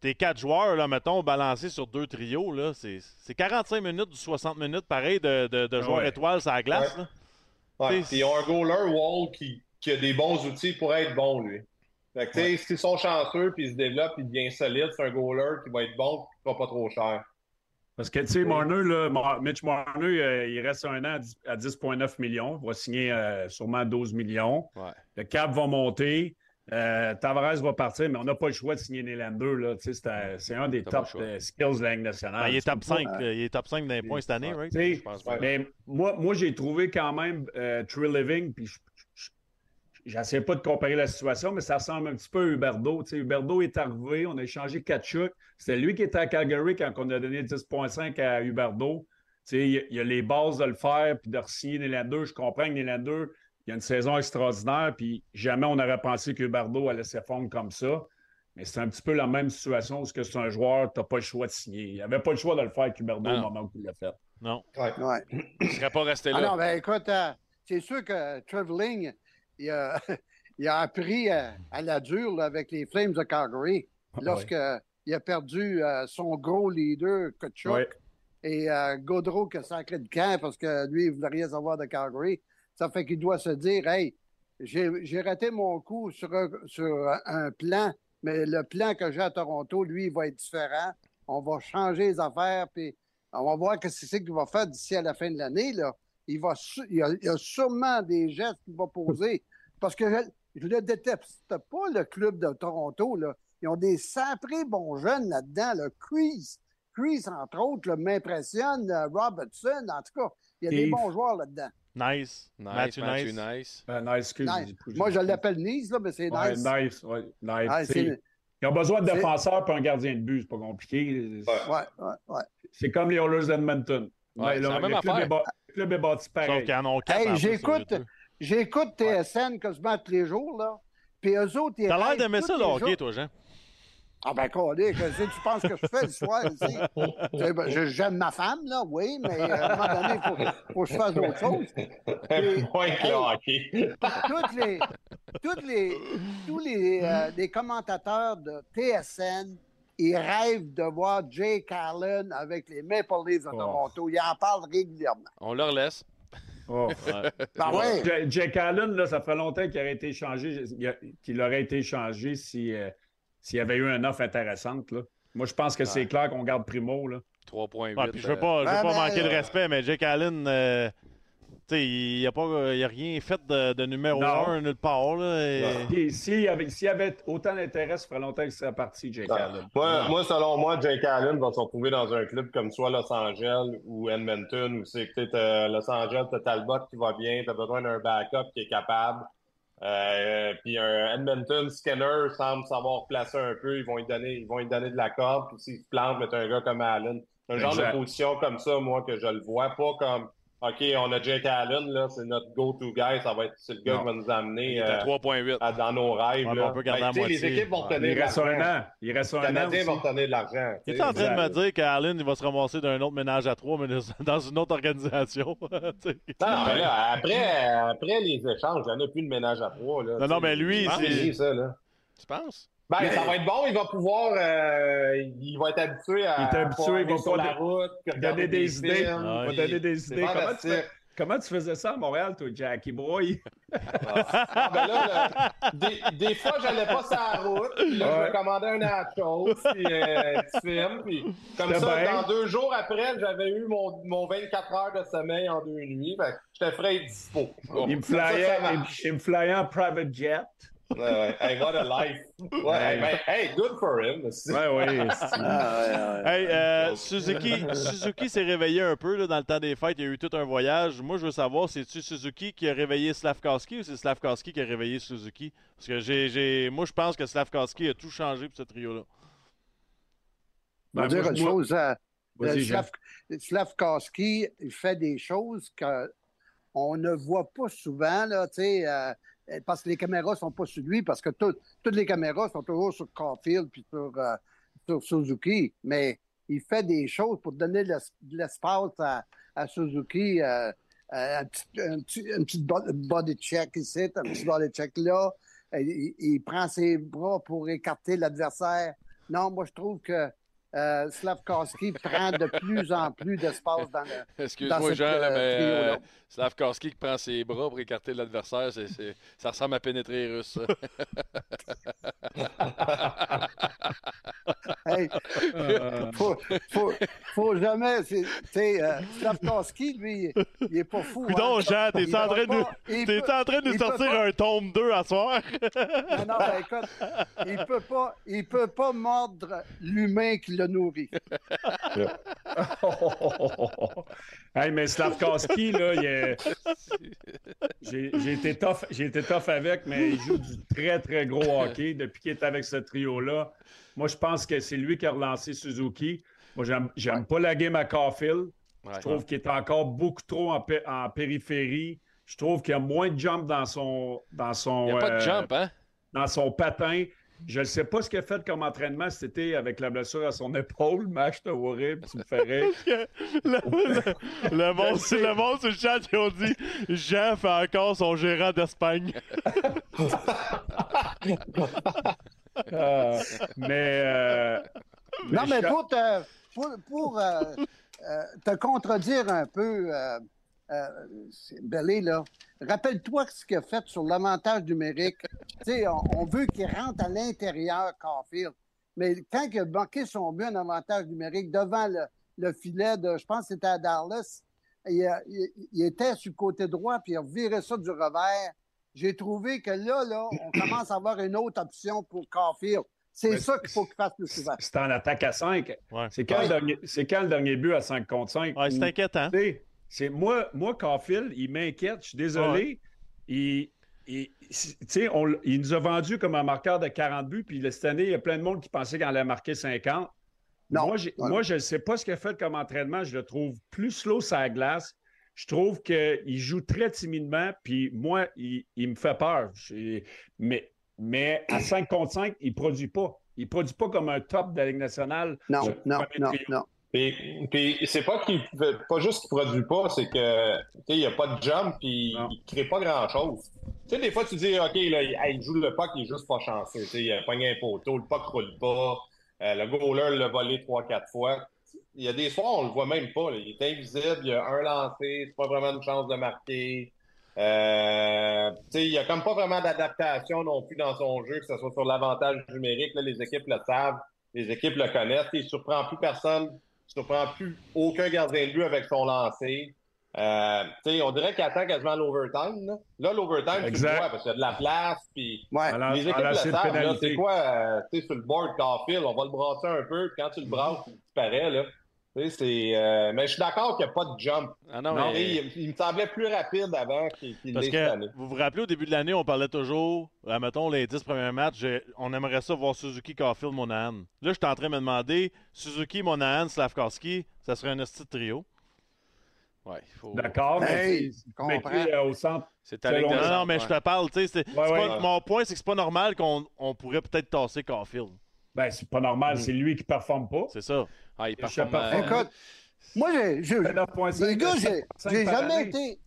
tes quatre joueurs, là, mettons, balancés sur deux trios, là, c'est c'est 45 minutes du 60 minutes, pareil, de, de, de joueurs Ouais. étoiles sur la glace. Ouais. là. Ouais, T'sais, puis ils ont un goaler wall qui, qui a des bons outils pour être bon, lui. Fait que, tu sais, s'ils sont chanceux, puis ils se développent, puis il devient solide, c'est un goaler qui va être bon, qui ne pas trop cher. Parce que, tu sais, Marner, là, Mitch Marner, euh, il reste un an à 10 à 10,9 millions. Il va signer euh, sûrement 12 millions. Ouais. Le cap va monter. Euh, Tavares va partir, mais on n'a pas le choix de signer Nylander. Là. Tu sais, C'est un, des top euh, skills de la Ligue nationale. Ben, il est top pas- 5, là, il est top 5 dans les points cette année, Ouais. right? Tu sais, Je pense Ouais. mais moi, moi j'ai trouvé quand même euh, True Living, puis je- j'essaie pas de comparer la situation, mais ça ressemble un petit peu à Huberdo. Tu sais, Huberdo est arrivé, on a échangé Kachuk. C'était lui qui était à Calgary quand on a donné 10,5 à Huberdo. Tu sais, il y a- les bases de le faire, puis de re-signer Nylander. Je comprends que Nylander, il y a une saison extraordinaire, puis jamais on aurait pensé que Huberdo allait s'effondrer comme ça. Mais c'est un petit peu la même situation où c'est que c'est un joueur, tu n'as pas le choix de signer. Il n'avait pas le choix de le faire avec Huberdo au non. moment où il l'a fait. Non. ouais. Il ne serait pas resté Ah là. non, ben écoute, euh, c'est sûr que Traveling, il a, <laughs> il a appris euh, à la dure là, avec les Flames de Calgary lorsque il a perdu euh, son gros leader, Kachuk, Ouais. et euh, Gaudreau qui a sacré de camp parce que lui, il ne voulait rien savoir de Calgary. Ça fait qu'il doit se dire, hey, j'ai raté mon coup sur un, sur un plan, mais le plan que j'ai à Toronto, lui, il va être différent. On va changer les affaires, puis on va voir ce que c'est qu'il va faire d'ici à la fin de l'année. Là. Il, va su- il, y a, il y a sûrement des gestes qu'il va poser. Parce que je, je ne déteste pas le club de Toronto. Là. Ils ont des sacrés bons jeunes là-dedans. Là. Chris, Chris, entre autres, m'impressionne. euh, Robertson, en tout cas, il y a des bons joueurs là-dedans. Nice. Nice, Matthew Matthew Nice. Nice. Nice, excuse. Nice. j'ai- Moi, je l'appelle Nice, là, mais c'est Ouais, nice. nice, ouais, nice. Ah, Ils ont besoin de défenseurs et un gardien de but, c'est pas compliqué. Ouais. Ouais, ouais, ouais. C'est comme les Oilers d'Edmonton. Ouais, même le club est ba- le club est bâti pareil. qu'ils en ont quatre. Hey, j'écoute-. J'écoute TSN quasiment tous les jours, là. Puis eux autres, ils T'as l'air d'aimer ça, le hockey, toi, Jean. Ah ben, collé, qu'est-ce que tu penses que je fais le soir ici? Tu sais, ben, je- J'aime ma femme, là, oui, mais euh, à un moment donné, il faut, faut que je fasse d'autres choses. <laughs> Moins que le hockey. Toutes les, toutes les, tous les, euh, les commentateurs de TSN, ils rêvent de voir Jake Allen avec les Maple Leafs de Oh. Toronto. Ils en parlent régulièrement. On leur laisse. Oh. Ouais. <laughs> Ben ouais. Ja- Jake Allen, là, ça fait longtemps qu'il aurait été échangé, il a- qu'il aurait été échangé si, euh, s'il y avait eu une offre intéressante. Là. Moi, je pense que c'est clair qu'on garde Primo. Là. 3.8. Ouais, puis je veux euh, pas, je veux ben, pas ben, manquer de euh, respect, mais Jake Allen, euh, il n'a pas, il a rien fait de, de numéro Non. 1 nulle part. Là, et-. Puis, S'il y, avait- s'il avait autant d'intérêt, ça ferait longtemps que serait parti, Jake Allen. Moi, moi, selon moi, Jake Allen va se retrouver dans un club comme soit Los Angeles ou Edmonton, où c'est que tu sais, Los Angeles, tu Talbot qui va bien, tu as besoin d'un backup qui est capable. Euh, puis un Edmonton, Skinner semble savoir placer un peu, ils vont lui donner, ils vont lui donner de la corde, puis s'il se plante, mettre un gars comme Allen. Un genre de position comme ça, moi, que je le vois, pas comme OK, on a Jake Allen, là, c'est notre go-to guy. Ça va être c'est le gars Non. qui va nous amener à euh, 3,8. à- dans nos rêves. Ouais, mais là. on peut garder Ben, à moitié. Les équipes vont retenir Il reste un an. Il reste Les un an. Canadiens aussi. vont retenir de l'argent. Il tu est en train de me dire qu'Allen il va se ramasser d'un autre ménage à trois, mais <laughs> dans une autre organisation. <laughs> Non, mais là, après, après les échanges, il n'y en a plus de ménage à trois. Là, Non, non, mais lui, c'est. Tu penses? Ben, Mais- ça va être bon, il va pouvoir. euh, il va être habitué à. Il est habitué, il va sur pas la route, donner des idées. films, Ouais. va donner des idées. Comment tu, fantastique. fais- comment tu faisais ça à Montréal, toi, Jackie Boy? Ah, ben là, là, des, des fois, j'allais pas sur la route, puis là, je me commandais un nachos, puis euh, film, puis comme ça, bien. dans deux jours après, j'avais eu mon, mon 24 heures de sommeil en deux nuits, fait j'étais frais et dispo. Il me Ça, ça il, il me flyait en private jet. Ouais, ouais. Hey, what a life. Ouais, hey, ben, hey, good for him. aussi. Ouais, ouais. <laughs> Ah. Hey, euh, Suzuki, Suzuki s'est réveillé un peu là, dans le temps des fêtes. Il y a eu tout un voyage. Moi, je veux savoir, c'est-tu Suzuki qui a réveillé Slavkowski ou c'est Slavkowski qui a réveillé Suzuki? Parce que j'ai, j'ai- moi, je pense que Slavkowski a tout changé pour ce trio-là. Ben, dire moi, une moi- chose. euh, Vas-y, euh. Slav- Slavkowski fait des choses qu'on ne voit pas souvent, là, euh, parce que les caméras sont pas sur lui, parce que tout- toutes les caméras sont toujours sur Caulfield puis sur, euh, sur Suzuki. Mais il fait des choses pour donner de l'espace à, Suzuki. euh, euh, un petit, un petit- body check ici, un petit body check là. Il prend ses bras pour écarter l'adversaire. Non, moi, je trouve que euh, Slavkowski prend de plus en plus d'espace dans le. <laughs> Dans Excuse-moi, cette, Jean, euh, mais euh, Slavkowski qui prend ses bras pour écarter l'adversaire, c'est, c'est- ça ressemble à pénétrer russe. ça. <laughs> Hey, Euh, faut, faut, faut jamais. c'est- Tu sais, euh, Slavkowski, lui, il est pas fou. hein. Coudon, Jean, Il t'es en train de pas- t'es peut- en train de sortir pas- un tome 2 à soir? Non, non, ben, écoute, il peut pas, il peut pas mordre l'humain qui le nourrit. <laughs> <laughs> hey, mais Slavkowski, là, il est- j'ai été, tough, j'ai été tough avec, mais il joue du très, très gros hockey depuis qu'il est avec ce trio-là. Moi, je pense que c'est lui qui a relancé Suzuki. Moi, j'aime j'aime pas la game à Caulfield. Ouais. Je trouve qu'il est encore beaucoup trop en, pé- en périphérie. Je trouve qu'il y a moins de jump dans son, dans son, Il n'y a pas de euh, jump, hein? dans son patin. Je ne sais pas ce qu'il a fait comme entraînement cet été avec la blessure à son épaule. Max, t'as horrible, tu me fais rire. le, le- le monde, le monde sur le chat, ils ont dit Jean fait encore son gérant d'Espagne. Euh, mais. euh, Non, mais je- pour te, pour, pour, euh, euh, te contredire un peu, euh, euh, Bellé, là, rappelle-toi ce qu'il a fait sur l'avantage numérique. On, on veut qu'il rentre à l'intérieur, Caulfield. Mais quand il a manqué son but en avantage numérique devant le, le filet de, je pense que c'était à Dallas, il, a- il- il était sur le côté droit, puis il a viré ça du revers. J'ai trouvé que là, là, on <clears throat> commence à avoir une autre option pour Caulfield. C'est ça qu'il faut qu'il fasse plus souvent. C'est en attaque à 5. Ouais. C'est quand, Ouais. le dernier- c'est quand le dernier but à 5 contre 5? Ouais, c'est inquiétant. Moi, moi, Caulfield, il m'inquiète. Je suis désolé. Il, on l- il nous a vendu comme un marqueur de 40 buts. Puis cette année, il y a plein de monde qui pensait qu'il allait marquer 50. Non. Moi, Non, moi, je ne sais pas ce qu'il a fait comme entraînement. Je le trouve plus slow sur la glace. Je trouve qu'il joue très timidement. Puis moi, il, il me fait peur. Mais, mais à 5 contre 5, il ne produit pas. Il ne produit pas comme un top de la Ligue nationale. Non, non, non, non. Puis, puis c'est pas qu'il pas juste qu'il produit pas, c'est que tu sais, il n'y a pas de jump puis Non. il crée pas grand chose. Tu sais, des fois tu dis OK, là, il, joue le puck, il est juste pas chanceux. Tu sais, il a pogné un poteau, le puck roule pas, euh, le goaler l'a volé trois, quatre fois. Il y a des soirs, on le voit même pas. là. Il est invisible, il a un lancé, c'est pas vraiment une chance de marquer. Euh, tu sais, il n'y a comme pas vraiment d'adaptation non plus dans son jeu, que ce soit sur l'avantage numérique. Là, les équipes le savent, les équipes le connaissent. Il ne surprend plus personne, il ne surprend plus aucun gardien de but avec son lancer. Euh, tu sais, on dirait qu'il attend quasiment l'overtime. Là, là l'overtime, tu vois parce qu'il y a de la place. Puis Ouais. En, les équipes le savent. C'est quoi, euh, tu sais, sur le board, Caulfield, on va le brasser un peu. Puis quand tu le brasses, il disparaît. Là. Euh, mais je suis d'accord qu'il n'y a pas de jump. Ah non, Non, mais- Il, il me semblait plus rapide avant qu'il qu'il Parce que vous vous rappelez, au début de l'année, on parlait toujours, euh, mettons, les 10 premiers matchs, on aimerait ça voir Suzuki, Caulfield, Monahan. Là, je suis en train de me demander, Suzuki, Monahan, Slavkowski, ça serait un esti trio. Ouais, il faut... D'accord, mais euh, au centre. C'est de Non, Non, mais ouais. je te parle, tu sais. Ouais, ouais. Mon point, c'est que c'est pas normal qu'on on pourrait peut-être tasser Caulfield. Ben, c'est pas normal, Mm. c'est lui qui performe pas. C'est ça. Ah, il performe, euh, Écoute, moi, j'ai, j'ai- 9,5 les gars, j'ai, j'ai jamais année. été,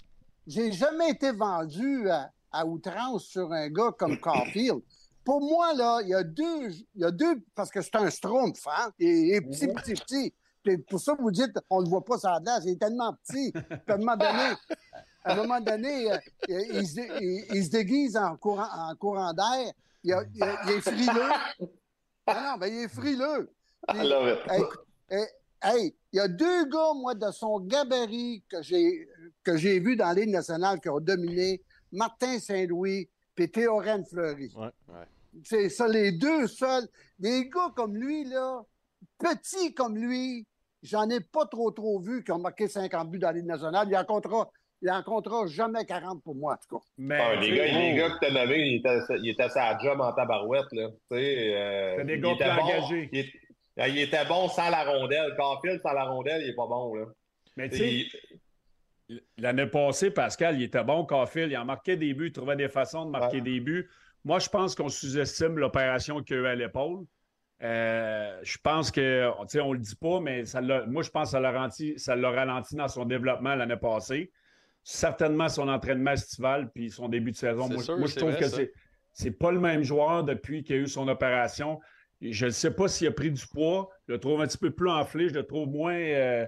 j'ai jamais été vendu à, à outrance sur un gars comme <coughs> Caulfield. Pour moi, là, il y a deux, il y a deux, parce que c'est un Strumpf, hein? Il est petit, Mhm. petit, petit. Puis pour ça, vous dites, on ne le voit pas sur la glace, il est tellement petit. Puis à un moment donné, <laughs> à un moment donné, euh, il, il se, dé- il- il se déguise en courant, en courant d'air. Il, est frileux. <laughs> Ah non, ben il est frileux. Puis, I love it. Écoute, hey, il y a deux gars, moi, de son gabarit que j'ai que j'ai vu dans la Ligue nationale qui ont dominé, Martin Saint-Louis et Théorène Fleury. Ouais. Ouais. C'est ça, les deux seuls. Des gars comme lui, là, petits comme lui, j'en ai pas trop trop vu qui ont marqué 50 buts dans la Ligue nationale. Il en comptera, il en comptera jamais 40 pour moi, en tout cas. Mais, Ah, les, tu gars, les gars que t'as nommés, il était, il était à sa job en tabarouette. Là. Tu sais, euh, C'est des il gars était plus bon. engagés. Il, il était bon sans la rondelle. Caulfield sans la rondelle, il est pas bon. Là. mais tu sais, Il- L'année passée, Pascal, il était bon, Caulfield. Il en marquait des buts, il trouvait des façons de marquer Ouais. des buts. Moi, je pense qu'on sous-estime l'opération qu'il a eu à l'épaule. Euh, je pense que, tu sais, on le dit pas, mais ça moi, je pense que ça l'a ralenti, dans son développement l'année passée. Certainement son entraînement estival puis son début de saison. Moi, sûr, moi, je trouve vrai, que c'est, c'est pas le même joueur depuis qu'il a eu son opération. Je ne sais pas s'il a pris du poids. Je le trouve un petit peu plus enflé. Je le trouve moins. euh,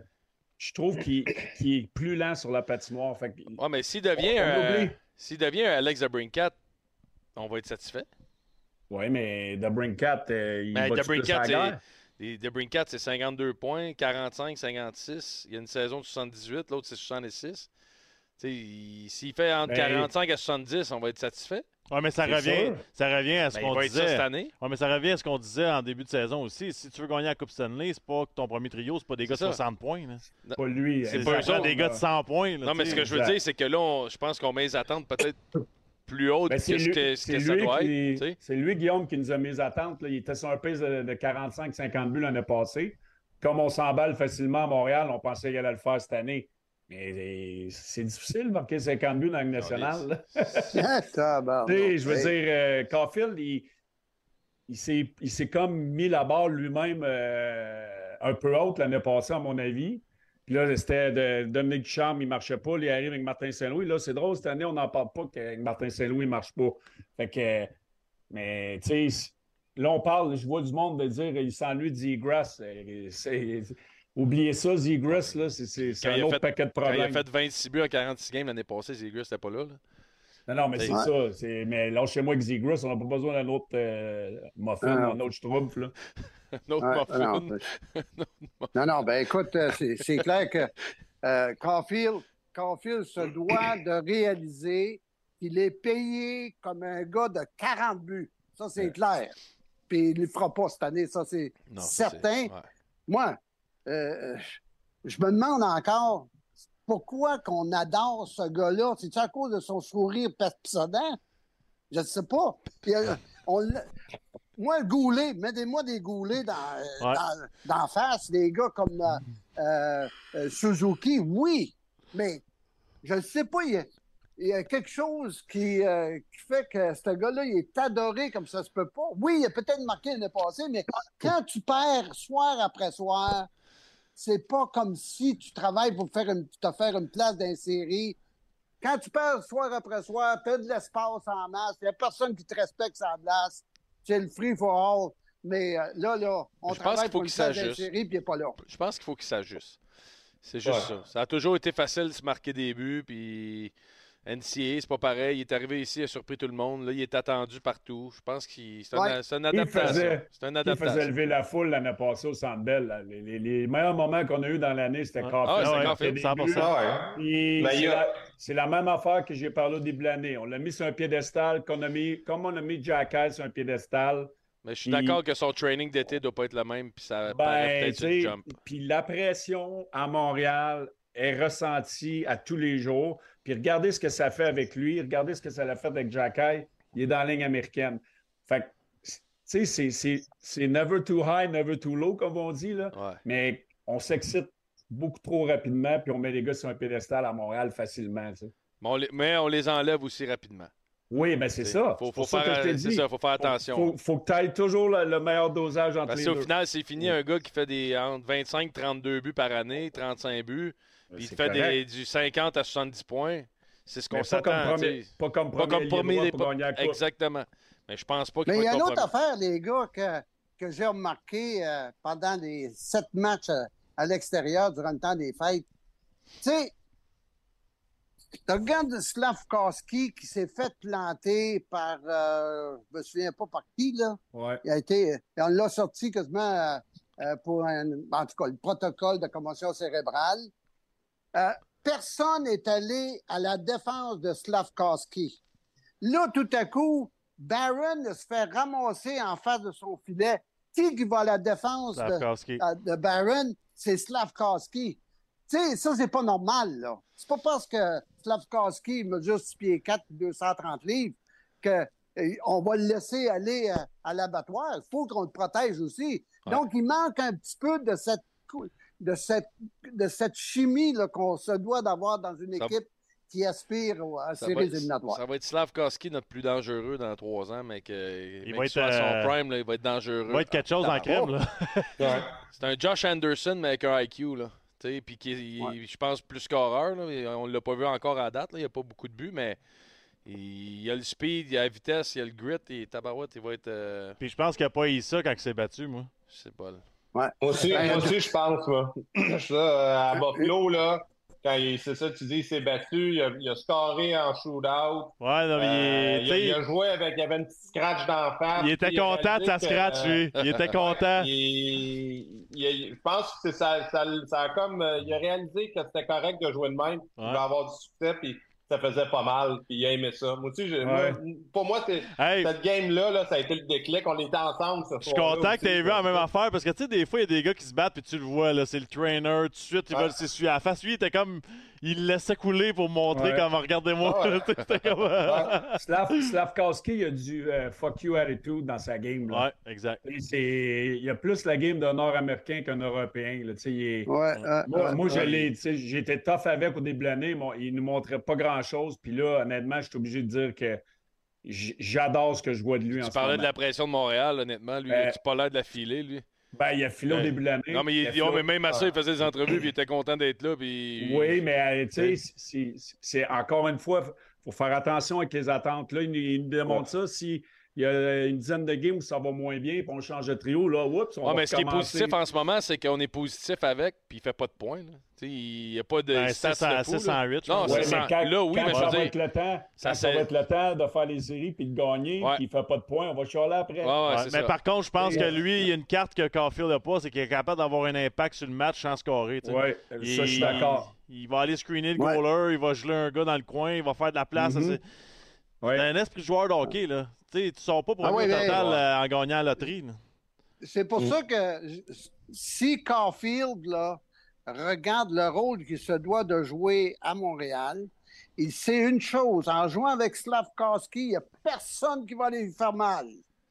je trouve qu'il, est plus lent sur la patinoire. Fait que- Ouais, mais s'il devient, s'il devient un Alex Brinkat, on va être satisfait. Oui, mais Debrincat, euh, il Ben, va? Les Brinkat, c'est 52 points, 45, 56. Il y a une saison de 78, l'autre c'est 66. S'il fait entre Ben, 45 à 70, on va être satisfait. Ouais, mais ça revient, sûr. ça revient à ce Ben, qu'on ça cette disait. année. Ouais, mais ça revient à ce qu'on disait en début de saison aussi. Si tu veux gagner la Coupe Stanley, c'est pas que ton premier trio, c'est pas des gars de C'est ça. 60 points. là. Pas lui. C'est pas autres, des gars de là. 100 points. là, Non, mais ce que je veux exact. dire, c'est que là, on- je pense qu'on met les attentes peut-être plus hautes Ben, que ce que, ce c'est que ça lui doit qui- être. c'est lui, Guillaume, qui nous a mis les attentes. là. Il était sur un pace de, de 45-50 buts l'année passée. Comme on s'emballe facilement à Montréal, on pensait qu'il allait le faire cette année. Mais euh, c'est difficile de marquer 50 buts dans la nationale. Ah, tabarnak. Tu sais, je veux Hey. dire, euh, Caulfield, il, il s'est il s'est comme mis la barre lui-même euh, un peu haute l'année passée, à mon avis. Puis là, c'était de Dominique Ducharme, il ne marchait pas. Il arrive avec Martin Saint-Louis. Là, c'est drôle, cette année, on n'en parle pas qu'avec Martin Saint-Louis, il ne marche pas. Fait que, mais, tu sais, là, on parle, je vois du monde de dire il s'ennuie de Zegras. Euh, c'est- Oubliez ça, Zegras, là, c'est- un autre fait- paquet de Quand il a problèmes. fait 26 buts en 46 games l'année passée, Ziegler, c'était pas là. là. Non, non, mais c'est Ouais. ça. Mais là, chez moi, avec Zegras, on n'a pas besoin d'un autre euh, muffin, Ah, un autre schtroumpf, là. <laughs> Un autre Ouais, muffin. non, <laughs> non, non, ben écoute, euh, c'est clair que euh, Caulfield, Caulfield se doit de réaliser qu'il est payé comme un gars de 40 buts. Ça, c'est clair. Puis il ne le fera pas cette année, ça, c'est certain. ouais. Moi, euh, je me demande encore pourquoi qu'on adore ce gars-là? C'est-tu à cause de son sourire personnel? Je ne sais pas. Puis, euh, on moi, le goulet, mettez-moi des goulets dans, euh, Ouais. dans, dans face, des gars comme euh, euh, euh, Suzuki, oui, mais je ne sais pas, il y, a, il y a quelque chose qui, euh, qui fait que ce gars-là, il est adoré comme ça se peut pas. Oui, il a peut-être marqué l'année passée, mais quand tu perds soir après soir, c'est pas comme si tu travailles pour faire une, te faire une place dans une série. Quand tu perds soir après soir, tu as de l'espace en masse, il n'y a personne qui te respecte sa place. C'est le free for all. Mais euh, là, là, on Je pense travaille qu'il faut pour une qu'il place dans une s'ajuste. série, puis il n'est pas là. Je pense qu'il faut qu'il s'ajuste. C'est juste Ouais. ça. Ça a toujours été facile de se marquer des buts, puis NCA, c'est pas pareil. Il est arrivé ici, il a surpris tout le monde. Là, il est attendu partout. Je pense qu'il c'est, un- Ouais. une Il adaptation. C'est une Il faisait adaptation. lever la foule l'année passée au Centre Bell. Les, les- les meilleurs moments qu'on a eu dans l'année, c'était Ouais. Ah c'est Il Caulfield, marquait des 100%. buts. Ouais. Puis Ben, c'est il y a- la- même affaire que j'ai parlé au début de l'année. On l'a mis sur un piédestal, qu'on a mis, comme on a mis Jack Hall sur un piédestal. Mais je suis d'accord que son training d'été doit pas être le même, puis ça Ben, peut-être tu une sais, jump. puis la pression à Montréal est ressentie à tous les jours. Puis regardez ce que ça fait avec lui, regardez ce que ça a fait avec Jack High. Il est dans la ligne américaine. Fait que, tu sais, c'est- c'est- c'est never too high, never too low, comme on dit, là. Ouais. Mais on s'excite beaucoup trop rapidement, puis on met les gars sur un pédestal à Montréal facilement. tu sais. Mais on, les, mais on les enlève aussi rapidement. Oui, mais c'est ça. Faut, faut ça que je faire, t'ai c'est ça, faut faire attention. Faut, faut que tu ailles toujours le, le meilleur dosage entre Parce les qu'au deux. final, c'est fini un gars qui fait des entre 25 32 buts par année, 35 buts, puis il fait des, du 50 à 70 points. C'est ce qu'on pas comme s'attend. premier, pas comme Pas premier, comme pour pas- gagner la coupe. Exactement. Mais je pense pas qu'il Mais il y a une autre affaire, les gars, que, que j'ai remarqué euh, pendant les sept matchs euh, à l'extérieur durant le temps des fêtes. Tu sais, tu regardes Slavkowski qui s'est fait planter par, euh, je me souviens pas par qui, là. Ouais. Il a été, on l'a sorti quasiment euh, euh, pour un, en tout cas, le protocole de commotion cérébrale. Euh, personne n'est allé à la défense de Slavkowski. Là, tout à coup, Barron se fait ramasser en face de son filet. Qui va à la défense de, euh, de Barron? C'est Slavkowski. Tu sais, ça, c'est pas normal, là. C'est pas parce que Slavkowski mesure 6 pieds 4 230 livres que euh, on va le laisser aller à l'abattoir. Il faut qu'on le protège aussi. Ouais. Donc, il manque un petit peu de cette, de cette, de cette chimie qu'on se doit d'avoir dans une Ça- équipe qui aspire à être, éliminatoires. ça va être Slavkowski, notre plus dangereux dans trois ans, mais que, mais va être, soit à son euh, prime, là, il va être dangereux. Il va être quelque chose en crème, oh. <laughs> C'est un Josh Anderson, mais avec un IQ, là. Tu sais, Puis qui Ouais. je pense, plus scoreur. Là. On ne l'a pas vu encore à date. Là. Il n'y a pas beaucoup de buts, mais il y a le speed, il y a la vitesse, il y a le grit. Et Tabarouette, il va être. euh, Puis je pense qu'il n'a pas eu ça quand il s'est battu, moi. je sais pas. là. Moi aussi, Ben, moi aussi, je pense, moi. <clears throat> ça, euh, à Buffalo, là, quand il, c'est ça, tu dis, il s'est battu, il a, il a scoré en shootout. Ouais, non, mais Euh, il, il, a, il joué avec, il y avait une petite scratch d'en face. il était content de sa scratch, lui. Il était <laughs> content. il- il- il- je pense que c'est ça, ça, ça a comme, euh, il a réalisé que c'était correct de jouer de même. Il Ouais. va avoir du succès, puis ça faisait pas mal, puis il a aimé ça. Moi aussi, moi, Ouais. pour moi, Hey, cette game-là, là, ça a été le déclic. On était ensemble ce Je suis content que tu aussi, aies vu la même affaire parce que tu sais, des fois, il y a des gars qui se battent puis tu le vois, là, c'est le trainer, tout de suite, ils veulent s'essuyer à la face. Lui, il était comme. Il le laissait couler pour montrer Ouais. comme regardez-moi. Ah ouais. Tu sais, C'était comme. Slav, Slavkowski, il a du euh, fuck you attitude dans sa game. Là. ouais, exact. Il y a plus la game d'un Nord-Américain qu'un Européen. là. Tu sais, il est- Ouais, euh, Moi, euh, moi, je ouais. l'ai, tu sais, j'étais tough avec au début de l'année. Bon, il ne montrait pas grand-chose. Puis là, honnêtement, je suis obligé de dire que j'adore ce que je vois de lui en Tu parlais de la pression de Montréal, honnêtement. Lui, Euh, tu pas l'air de la filer, lui. Ben, il a filé au Ouais. début de l'année. Non, mais, il, a oh, filé- mais même à ça, il faisait des entrevues puis il était content d'être là. Puis... Oui, mais euh, tu sais, c'est- encore une fois, il faut faire attention avec les attentes. Là, il, il nous démontre ça. Si il y a une dizaine de games où ça va moins bien, puis on change de trio, là, oups, on va mais ce qui est positif en ce moment, c'est qu'on est positif avec, puis il fait pas de points. là. Il n'y a pas de Ben, stats 600 de fou, là. 608, je Non. Ouais, mais quand, Là, oui, quand mais ça va dire, être le temps, ça, quand ça c'est- va être le temps de faire les séries puis de gagner, Ouais. puis il fait pas de points, on va chialer après. Ouais, ouais, Ouais, c'est mais ça. par contre, je pense Et- que lui, il y a une carte que Caulfield n'a pas, c'est qu'il est capable d'avoir un impact sur le match sans scorer. Il- ça, je suis d'accord. Il va aller screener le Ouais. goaler, il va geler un gars dans le coin, il va faire de la place. Mhm. C'est Ouais. c'est un esprit de joueur de hockey. Là. Tu sais, tu sors pas pour Ah un total euh, en gagnant la loterie. C'est pour Mm. ça que si Caulfield là, regarde le rôle qu'il se doit de jouer à Montréal, il sait une chose, en jouant avec Slavkowski, il n'y a personne qui va aller lui faire mal.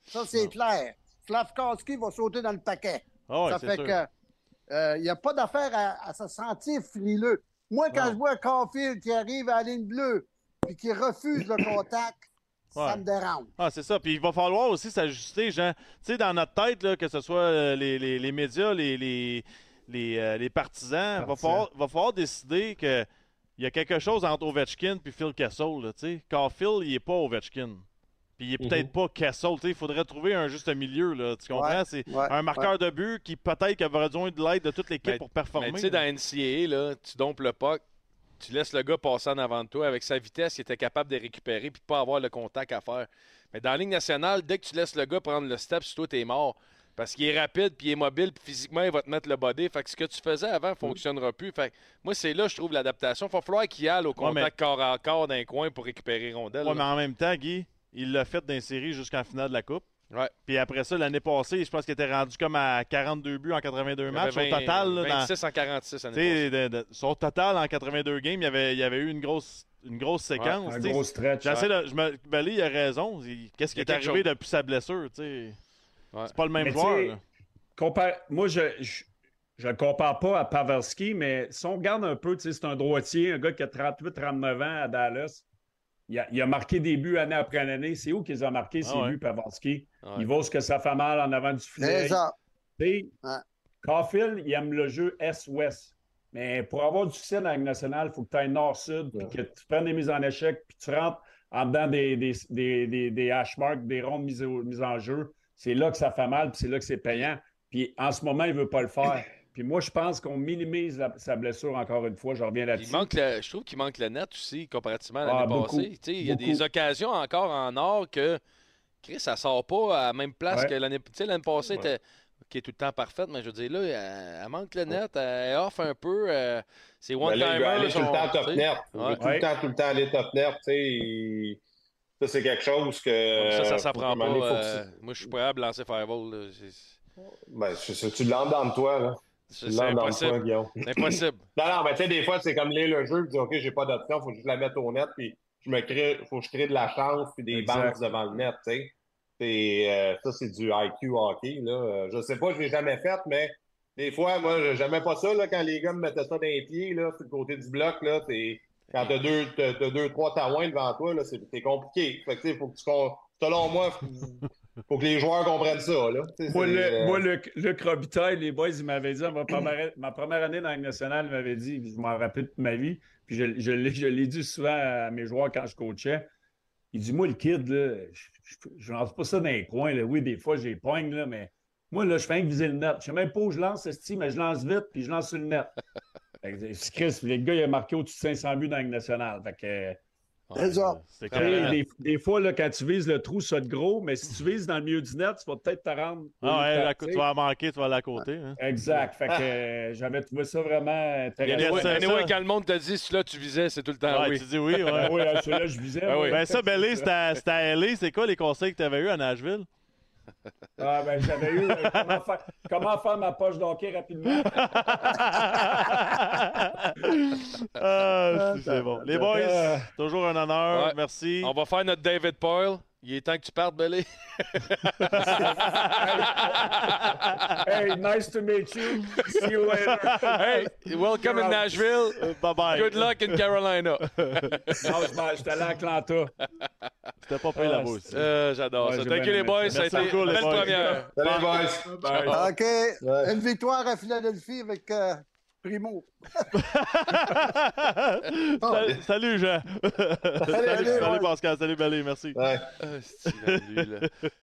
Ça, c'est clair. Slavkowski va sauter dans le paquet. Ah ouais, ça fait sûr. que euh, il n'y a pas d'affaire à, à se sentir frileux. Moi, quand Non. je vois Caulfield qui arrive à la ligne bleue et qui refuse le contact, <clears throat> Ouais. ça me dérange. Ah, c'est ça. Puis il va falloir aussi s'ajuster, Jean. Tu sais, dans notre tête, là, que ce soit euh, les, les- les médias, les, les, les, euh, les partisans, va falloir, va falloir décider que il y a quelque chose entre Ovechkin puis Phil Kessel. Là, tu sais. Caulfield, il n'est pas Ovechkin. Puis il est peut-être Mhm. pas Kessel. Tu sais, Il faudrait trouver un juste milieu. Là, tu comprends? Ouais, C'est ouais, un marqueur de but qui peut-être qu'il aurait besoin de l'aide de toute l'équipe pour performer. Mais tu sais, dans NCAA, là, tu dompes le puck, tu laisses le gars passer en avant de toi. Avec sa vitesse, il était capable de récupérer puis de pas avoir le contact à faire. Mais dans la Ligue nationale, dès que tu laisses le gars prendre le step, sur toi, t'es mort. Parce qu'il est rapide, puis il est mobile, puis physiquement, il va te mettre le body. Fait que ce que tu faisais avant ne fonctionnera plus. Fait que moi, c'est là, je trouve, l'adaptation. Il va falloir qu'il aille au contact mais- corps à corps d'un coin pour récupérer rondelle. Ouais, mais en même temps, Guy, il l'a fait séries jusqu'en finale de la Coupe. Ouais. Puis après ça, l'année passée, je pense qu'il était rendu comme à 42 buts en 82 Il y matchs au total. là, dans- 26 en 46 Tu année sais, de- de- son total en 82 games, il y avait, il y avait eu une grosse, une grosse séquence. Un gros stretch. J'essaie de- je me, Belly, il a raison. Qu'est-ce qui est arrivé chose. depuis sa blessure? C'est pas le même Mais joueur. Moi, je, je, je ne compare pas à Pavelski, mais si on regarde un peu, c'est un droitier, un gars qui a 38-39 ans à Dallas. Il a, il a, marqué des buts année après année. C'est où qu'ils ont marqué ces ah ouais. buts, Pavelski? Ouais. Il vaut ce que ça fait mal en avant du filet. C'est ça. Caulfield, il aime le jeu Est-Ouest. Mais pour avoir du succès dans la Ligue nationale, il faut que tu ailles nord-sud, puis que tu prennes des mises en échec, puis tu rentres en dedans des, des, des, des, des hash marks, des rondes mises en jeu. C'est là que ça fait mal, puis c'est là que c'est payant. Puis en ce moment, il ne veut pas le faire. <laughs> Puis moi, je pense qu'on minimise la- sa blessure encore une fois. Je reviens Il là-dessus. je trouve qu'il manque le net aussi, comparativement à l'année Ah, beaucoup. passée. Tu sais, Il y a Beaucoup. des occasions encore en or que Chris, ça sort pas à la même place Ouais. que l'année tu sais, L'année passée, Ouais. était qui est tout le temps parfaite, mais je veux dire, là, elle, elle manque le net, elle est off un peu. euh, c'est one-timer. tout le temps top net. Ouais. tout le temps, tout le temps aller top net. tu sais, il- Ça, c'est quelque chose que. Ça, ça s'apprend pas. euh, moi, je suis prêt à lancer Fireball. là. C'est- tu- Ben, tu l'entres dans toi, là. C'est impossible. C'est impossible. <laughs> Non, non, mais tu sais, des fois, c'est comme lire le jeu, tu dis, OK, j'ai pas d'option, faut que je la mette au net, puis je me crée, faut que je crée de la chance, puis des bandes devant le net, tu sais. Euh, ça, c'est du IQ hockey, là. Euh, Je sais pas, je l'ai jamais fait, mais des fois, moi, j'aimais pas ça, là, quand les gars me mettaient ça dans les pieds, là, sur le côté du bloc, là, c'est, quand t'as deux, t'as, deux, trois taouins devant toi, là, c'est, compliqué. Fait que, tu sais, faut que tu, selon moi, faut, faut que les joueurs comprennent ça, là. Sais, Moi, le, euh, moi, Luc, Luc Robitaille, les boys, ils m'avaient dit, ma première, ma première année dans la nationale, ils m'avaient dit, je m'en rappelle toute ma vie, puis je, je l'ai je l'ai dit souvent à mes joueurs quand je coachais. Il dit, moi, le kid, là, je, je lance pas ça dans les coins. Là. Oui, des fois, j'ai pogne, là, mais moi, là, je fais un viser le net. Je sais même pas où je lance, ce mais je lance vite, puis je lance sur le net. Chris, le gars, il a marqué au-dessus de 500 buts dans la nationale. Fait que, Clair. des, des fois, là, quand tu vises le trou, ça te gros, mais si tu vises dans le milieu du net, tu vas peut-être te rendre. Ah ouais, de la- tu vas en manquer, tu vas aller à côté. hein. Exact. Fait que euh, j'avais trouvé ça vraiment intéressant. Anyway, Anyway, quand le monde te dit, si là tu visais, c'est tout le temps Ouais, oui. tu dis oui, ouais. Ah oui, à celui-là, je visais. Ah oui. Ben ça, Belly, c'était à, c'était à LA. C'est quoi les conseils que tu avais eu à Nashville? Ah, ben, j'avais eu euh, comment, faire, comment faire ma poche d'hockey rapidement? ah, c'est- c'est bon. Les boys, Euh, toujours un honneur. Ouais. Merci. On va faire notre David Poyle. Il est temps que tu partes, Belly. <laughs> hey, nice to meet you. See you later. hey, welcome in Nashville. Bye bye. Good luck in Carolina. <laughs> Non, j'étais allé à Atlanta. C'était pas payé Ah, là-bas aussi. Euh, J'adore Ouais, ça. Thank you, les boys. ça. A été une belle boys. première. Salut, boys. Bye. OK. Ouais. Une victoire à Philadelphie avec euh, Primo. <laughs> Salut, salut, Jean. salut, Salut. Pascal. Salut, Belly. Merci. Ouais. Ah, c'est lui, là.